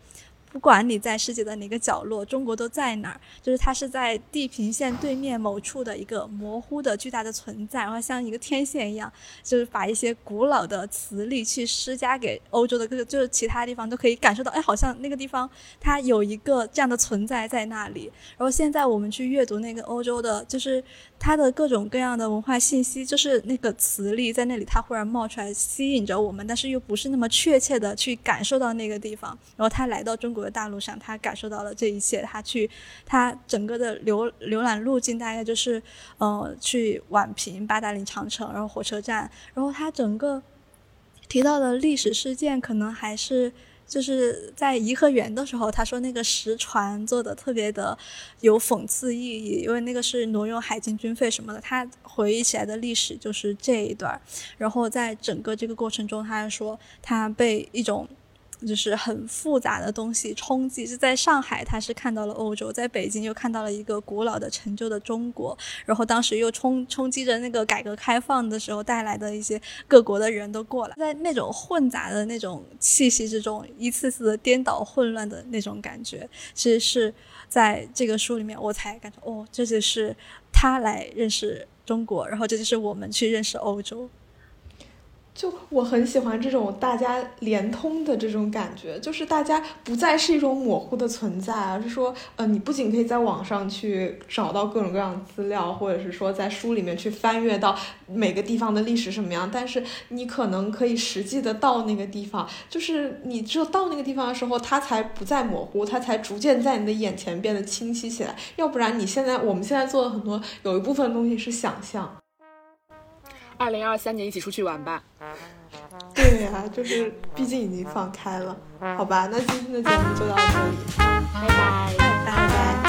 不管你在世界的哪个角落，中国都在哪儿。就是它是在地平线对面某处的一个模糊的巨大的存在，然后像一个天线一样，就是把一些古老的磁力去施加给欧洲的各个，就是其他地方都可以感受到，哎，好像那个地方它有一个这样的存在在那里。然后现在我们去阅读那个欧洲的，就是它的各种各样的文化信息，就是那个磁力在那里，它忽然冒出来吸引着我们，但是又不是那么确切的去感受到那个地方。然后他来到中国的。大陆上，他感受到了这一切。他去，他整个的浏浏览路径大概就是，呃，去宛平、八达岭长城，然后火车站。然后他整个提到的历史事件，可能还是就是在颐和园的时候，他说那个石船做的特别的有讽刺意义，因为那个是挪用海军军费什么的。他回忆起来的历史就是这一段。然后在整个这个过程中，他还说他被一种。就是很复杂的东西冲击。是在上海，他是看到了欧洲；在北京又看到了一个古老的、陈旧的中国。然后当时又冲冲击着那个改革开放的时候带来的一些各国的人都过来，在那种混杂的那种气息之中，一次次的颠倒混乱的那种感觉，其实是在这个书里面我才感觉哦，这就是他来认识中国，然后这就是我们去认识欧洲。就我很喜欢这种大家连通的这种感觉，就是大家不再是一种模糊的存在，而是说，呃，你不仅可以在网上去找到各种各样的资料，或者是说在书里面去翻阅到每个地方的历史什么样，但是你可能可以实际的到那个地方，就是你只有到那个地方的时候，它才不再模糊，它才逐渐在你的眼前变得清晰起来。要不然你现在我们现在做的很多有一部分东西是想象。二零二三年一起出去玩吧。对呀就是毕竟已经放开了。好吧那今天的节目就到这里。拜拜。拜拜。